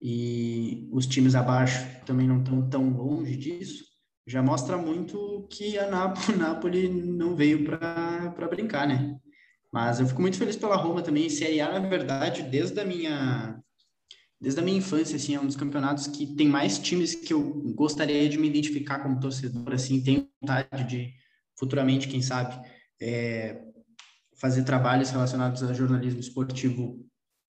e os times abaixo também não estão tão longe disso, já mostra muito que a Napoli não veio para brincar, né? Mas eu fico muito feliz pela Roma também. Série A, na verdade, desde a minha desde a minha infância, assim, é um dos campeonatos que tem mais times que eu gostaria de me identificar como torcedor, assim, tenho vontade de futuramente, quem sabe, é, fazer trabalhos relacionados a jornalismo esportivo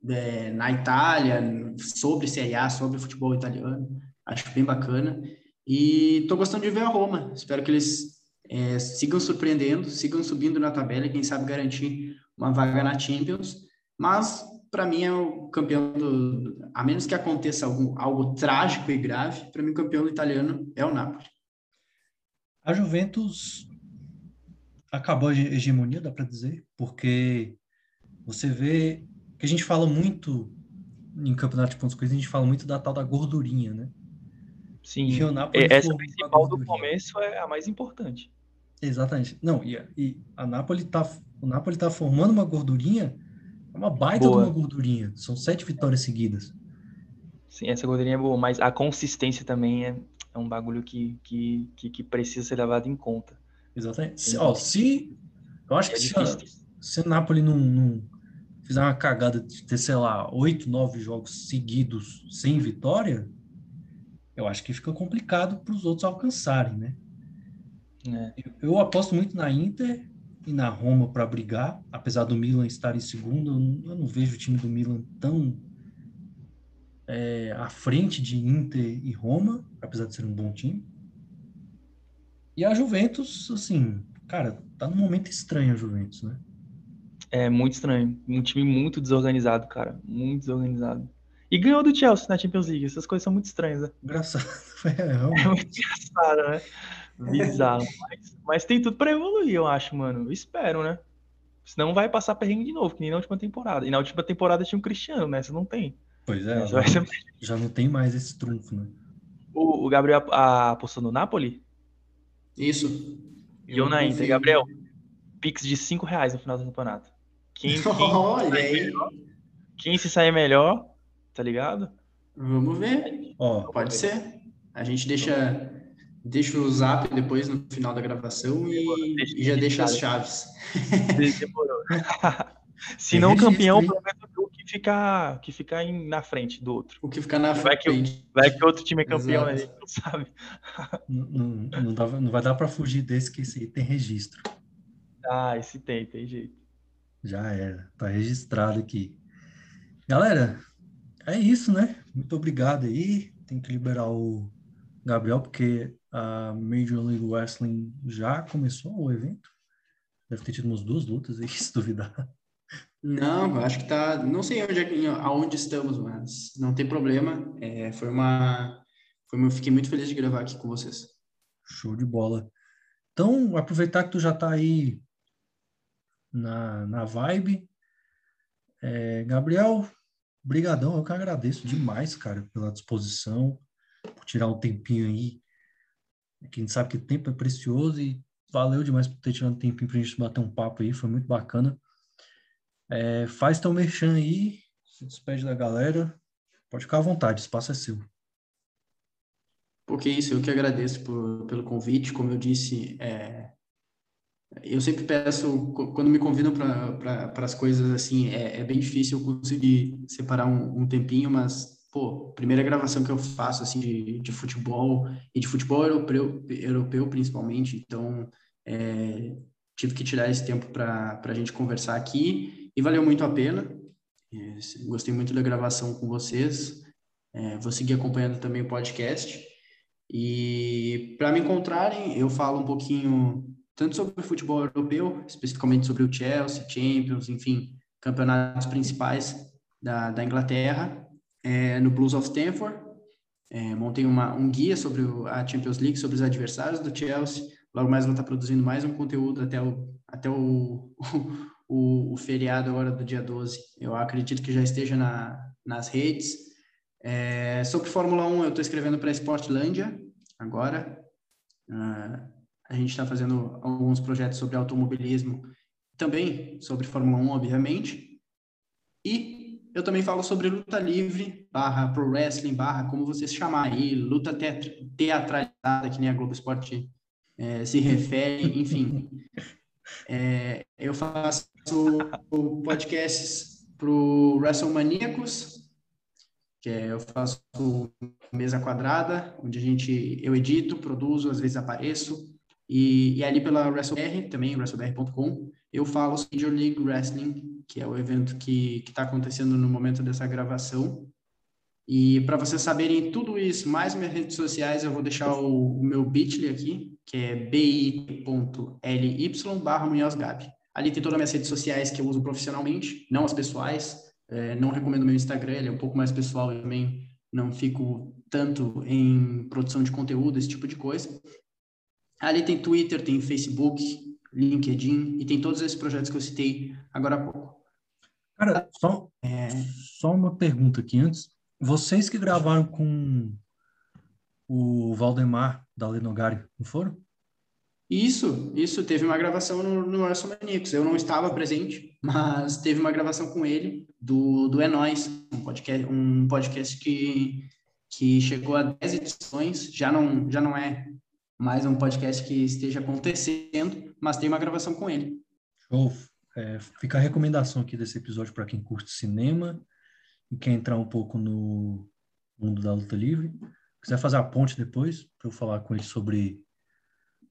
é, na Itália, sobre Série A, sobre futebol italiano. Acho bem bacana. E estou gostando de ver a Roma. Espero que eles é, sigam surpreendendo, sigam subindo na tabela e, quem sabe, garantir uma vaga na Champions. Mas, para mim, é o campeão do. A menos que aconteça algum, algo trágico e grave, para mim, o campeão italiano é o Napoli. A Juventus acabou a hegemonia, dá para dizer, porque você vê que a gente fala muito em campeonato de pontos corridos, a gente fala muito da tal da gordurinha, né? Sim, Napoli essa principal do começo é a mais importante. Exatamente. Não, e, e a Napoli tá, o Napoli tá formando uma gordurinha, é uma baita boa. de uma gordurinha. São sete vitórias seguidas. Sim, essa gordurinha é boa, mas a consistência também é, é um bagulho que, que, que, que precisa ser levado em conta. Exatamente. Se, ó, se. Eu acho é que se, a, se o Napoli não, não fizer uma cagada de ter, sei lá, oito, nove jogos seguidos sem vitória, eu acho que fica complicado para os outros alcançarem, né? É. Eu, eu, aposto muito na Inter e na Roma para brigar, apesar do Milan estar em segundo, eu não, eu não vejo o time do Milan tão é, à frente de Inter e Roma, apesar de ser um bom time. E a Juventus, assim, cara, tá num momento estranho a Juventus, né? É muito estranho. Um time muito desorganizado, cara. Muito desorganizado. E ganhou do Chelsea na Champions League. Essas coisas são muito estranhas, né? Engraçado. É, é muito engraçado, né? Bizarro. mas, mas, tem tudo pra evoluir, eu acho, mano. Eu espero, né? Senão vai passar perrengue de novo, que nem na última temporada. E na última temporada tinha um Cristiano, né? Você não tem. Pois é, já, ser... já, não tem mais esse trunfo, né? O, o Gabriel apostou no Napoli? Isso. E eu na Inter. Gabriel, Pix de 5 reais no final do campeonato. Quem, quem, Olha aí. Melhor, quem se sair melhor, tá ligado? Vamos ver. Oh, Pode ser. A gente deixa, deixa o zap depois no final da gravação e, deixa e já deixa as chaves. Demorou. se não campeão, pelo menos o que ficar que fica na frente do outro. O que ficar na vai frente. Que, vai que outro time é campeão, né? Não sabe. Não, não, não, dá, não vai dar para fugir desse que esse aí tem registro. Ah, esse tem, tem jeito. Já era, tá registrado aqui. Galera, é isso, né? Muito obrigado aí. Tem que liberar o Gabriel, porque a Major League Wrestling já começou o evento. Deve ter tido umas duas lutas aí, se duvidar. Não, acho que tá. Não sei onde, é aonde estamos, mas não tem problema. É, foi uma. Foi uma, fiquei muito feliz de gravar aqui com vocês. Show de bola. Então, aproveitar que tu já tá aí na, na vibe. É, Gabriel, brigadão, eu que agradeço demais, cara, pela disposição, por tirar um tempinho aí. Quem sabe que tempo é precioso e valeu demais por ter tirado um tempinho pra gente bater um papo aí, foi muito bacana. É, faz teu merchan aí, se despede da galera, pode ficar à vontade, o espaço é seu. Porque isso, eu que agradeço por, pelo convite, como eu disse, é, eu sempre peço, quando me convidam para as coisas assim, é, é, bem difícil eu conseguir separar um, um, tempinho, mas, pô, primeira gravação que eu faço, assim, de, de futebol, e de futebol europeu, europeu principalmente, então, é, tive que tirar esse tempo para a gente conversar aqui, e valeu muito a pena, é, gostei muito da gravação com vocês, é, vou seguir acompanhando também o podcast, e para me encontrarem, eu falo um pouquinho tanto sobre o futebol europeu, especificamente sobre o Chelsea, Champions, enfim, campeonatos principais da, da Inglaterra, é, no Blues of Stanford. É, montei uma, um guia sobre o, a Champions League, sobre os adversários do Chelsea. Logo mais vou estar produzindo mais um conteúdo até o, até o, o, o feriado agora do dia 12. Eu acredito que já esteja na, nas redes. É, sobre Fórmula 1, eu estou escrevendo para a Sportlandia agora. Uh, a gente está fazendo alguns projetos sobre automobilismo, também sobre Fórmula 1, obviamente. E eu também falo sobre luta livre, barra pro wrestling, barra como vocês chamar aí, luta teatralizada, que nem a Globo Esporte é, se refere, enfim. É, eu faço podcasts pro WrestleManiacos, que é, eu faço mesa quadrada, onde a gente, eu edito, produzo, às vezes apareço, e, e ali pela WrestleBR, também, WrestleBR.com, eu falo sobre Major League Wrestling, que é o evento que está acontecendo no momento dessa gravação. E para vocês saberem tudo isso, mais minhas redes sociais, eu vou deixar o, o meu bit.ly aqui, que é bit.ly barra Gabi. Ali tem todas as minhas redes sociais que eu uso profissionalmente, não as pessoais. É, não recomendo meu Instagram, ele é um pouco mais pessoal eu também. Não fico tanto em produção de conteúdo, esse tipo de coisa. Ali tem Twitter, tem Facebook, LinkedIn e tem todos esses projetos que eu citei agora há pouco. Cara, só, é... só uma pergunta aqui antes. Vocês que gravaram com o Valdemar da Lenogari, não foram? Isso, isso. Teve uma gravação no, no Maníacos. Eu não estava presente, mas teve uma gravação com ele do, do É Nós, um podcast, um podcast que, que chegou a 10 edições. Já não, já não é mais um podcast que esteja acontecendo, mas tem uma gravação com ele. Show. É, fica a recomendação aqui desse episódio para quem curte cinema e quer entrar um pouco no mundo da luta livre. Quiser fazer a ponte depois, para eu falar com ele sobre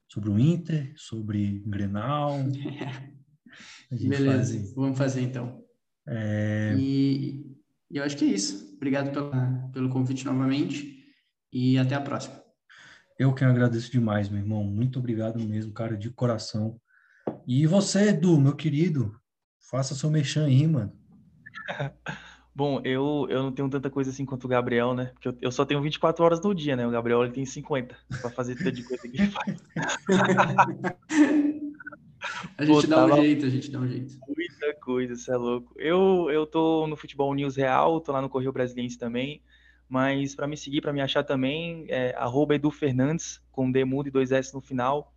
sobre o Inter, sobre Grenal. Beleza, faz... vamos fazer então. É... E, eu acho que é isso. Obrigado pela, pelo convite novamente e até a próxima. Eu que agradeço demais, meu irmão. Muito obrigado mesmo, cara, de coração. E você, Edu, meu querido, faça seu mexão aí, mano. Bom, eu, eu não tenho tanta coisa assim quanto o Gabriel, né? Porque eu, eu só tenho 24 horas no dia, né? O Gabriel ele tem 50 para fazer de coisa que ele faz. a gente Pô, dá tava... um jeito, a gente dá um jeito. Muita coisa, você é louco. Eu, eu tô no Futebol News Real, tô lá no Correio Brasiliense também. Mas para me seguir, para me achar também, é arroba Edu Fernandes, com D mudo e dois S no final.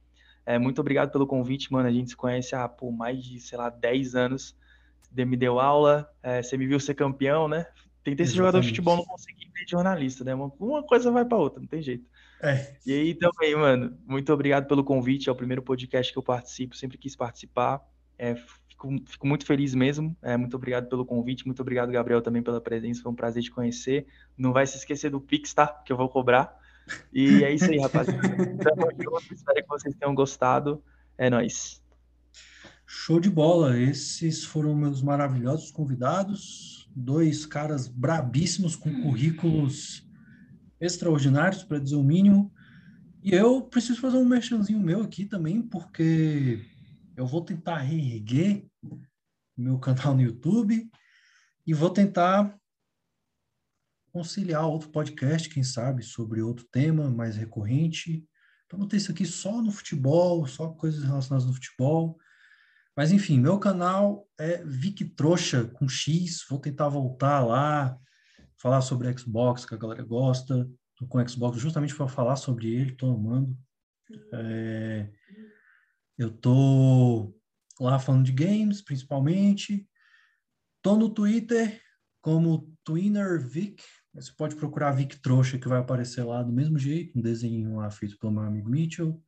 É, muito obrigado pelo convite, mano. A gente se conhece há por mais de, sei lá, 10 anos me deu aula, é, você me viu ser campeão, né? Tentei ser jogador de futebol, não consegui ser jornalista, né? Uma, uma coisa vai para outra, não tem jeito. É. E aí também, mano, muito obrigado pelo convite. É o primeiro podcast que eu participo, sempre quis participar. É, fico, fico, muito feliz mesmo. É, muito obrigado pelo convite. Muito obrigado, Gabriel, também pela presença. Foi um prazer te conhecer. Não vai se esquecer do Pix, tá? Que eu vou cobrar. E é isso aí, rapaziada. Tamo junto. Espero que vocês tenham gostado. É nóis. Show de bola. Esses foram meus maravilhosos convidados. Dois caras brabíssimos com currículos extraordinários, para dizer o mínimo. E eu preciso fazer um merchanzinho meu aqui também, porque eu vou tentar reerguer meu canal no YouTube e vou tentar conciliar outro podcast, quem sabe, sobre outro tema mais recorrente. Então, não ter isso aqui só no futebol, só coisas relacionadas no futebol. Mas enfim, meu canal é Vic Trouxa com X. Vou tentar voltar lá, falar sobre Xbox, que a galera gosta. Tô com Xbox justamente para falar sobre ele, tô amando. É, eu tô lá falando de games, principalmente. Tô no Twitter como Twinner Vic. Você pode procurar Vic Trouxa, que vai aparecer lá do mesmo jeito, um desenho lá feito pelo meu amigo Mitchell.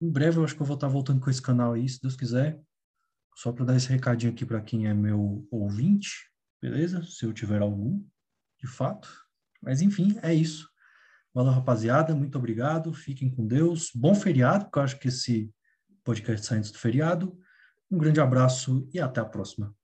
Em breve eu acho que eu vou estar voltando com esse canal aí, se Deus quiser. Só para dar esse recadinho aqui para quem é meu ouvinte, beleza? Se eu tiver algum, de fato. Mas enfim, é isso. Valeu, rapaziada. Muito obrigado. Fiquem com Deus. Bom feriado, porque eu acho que esse podcast sai antes do feriado. Um grande abraço e até a próxima.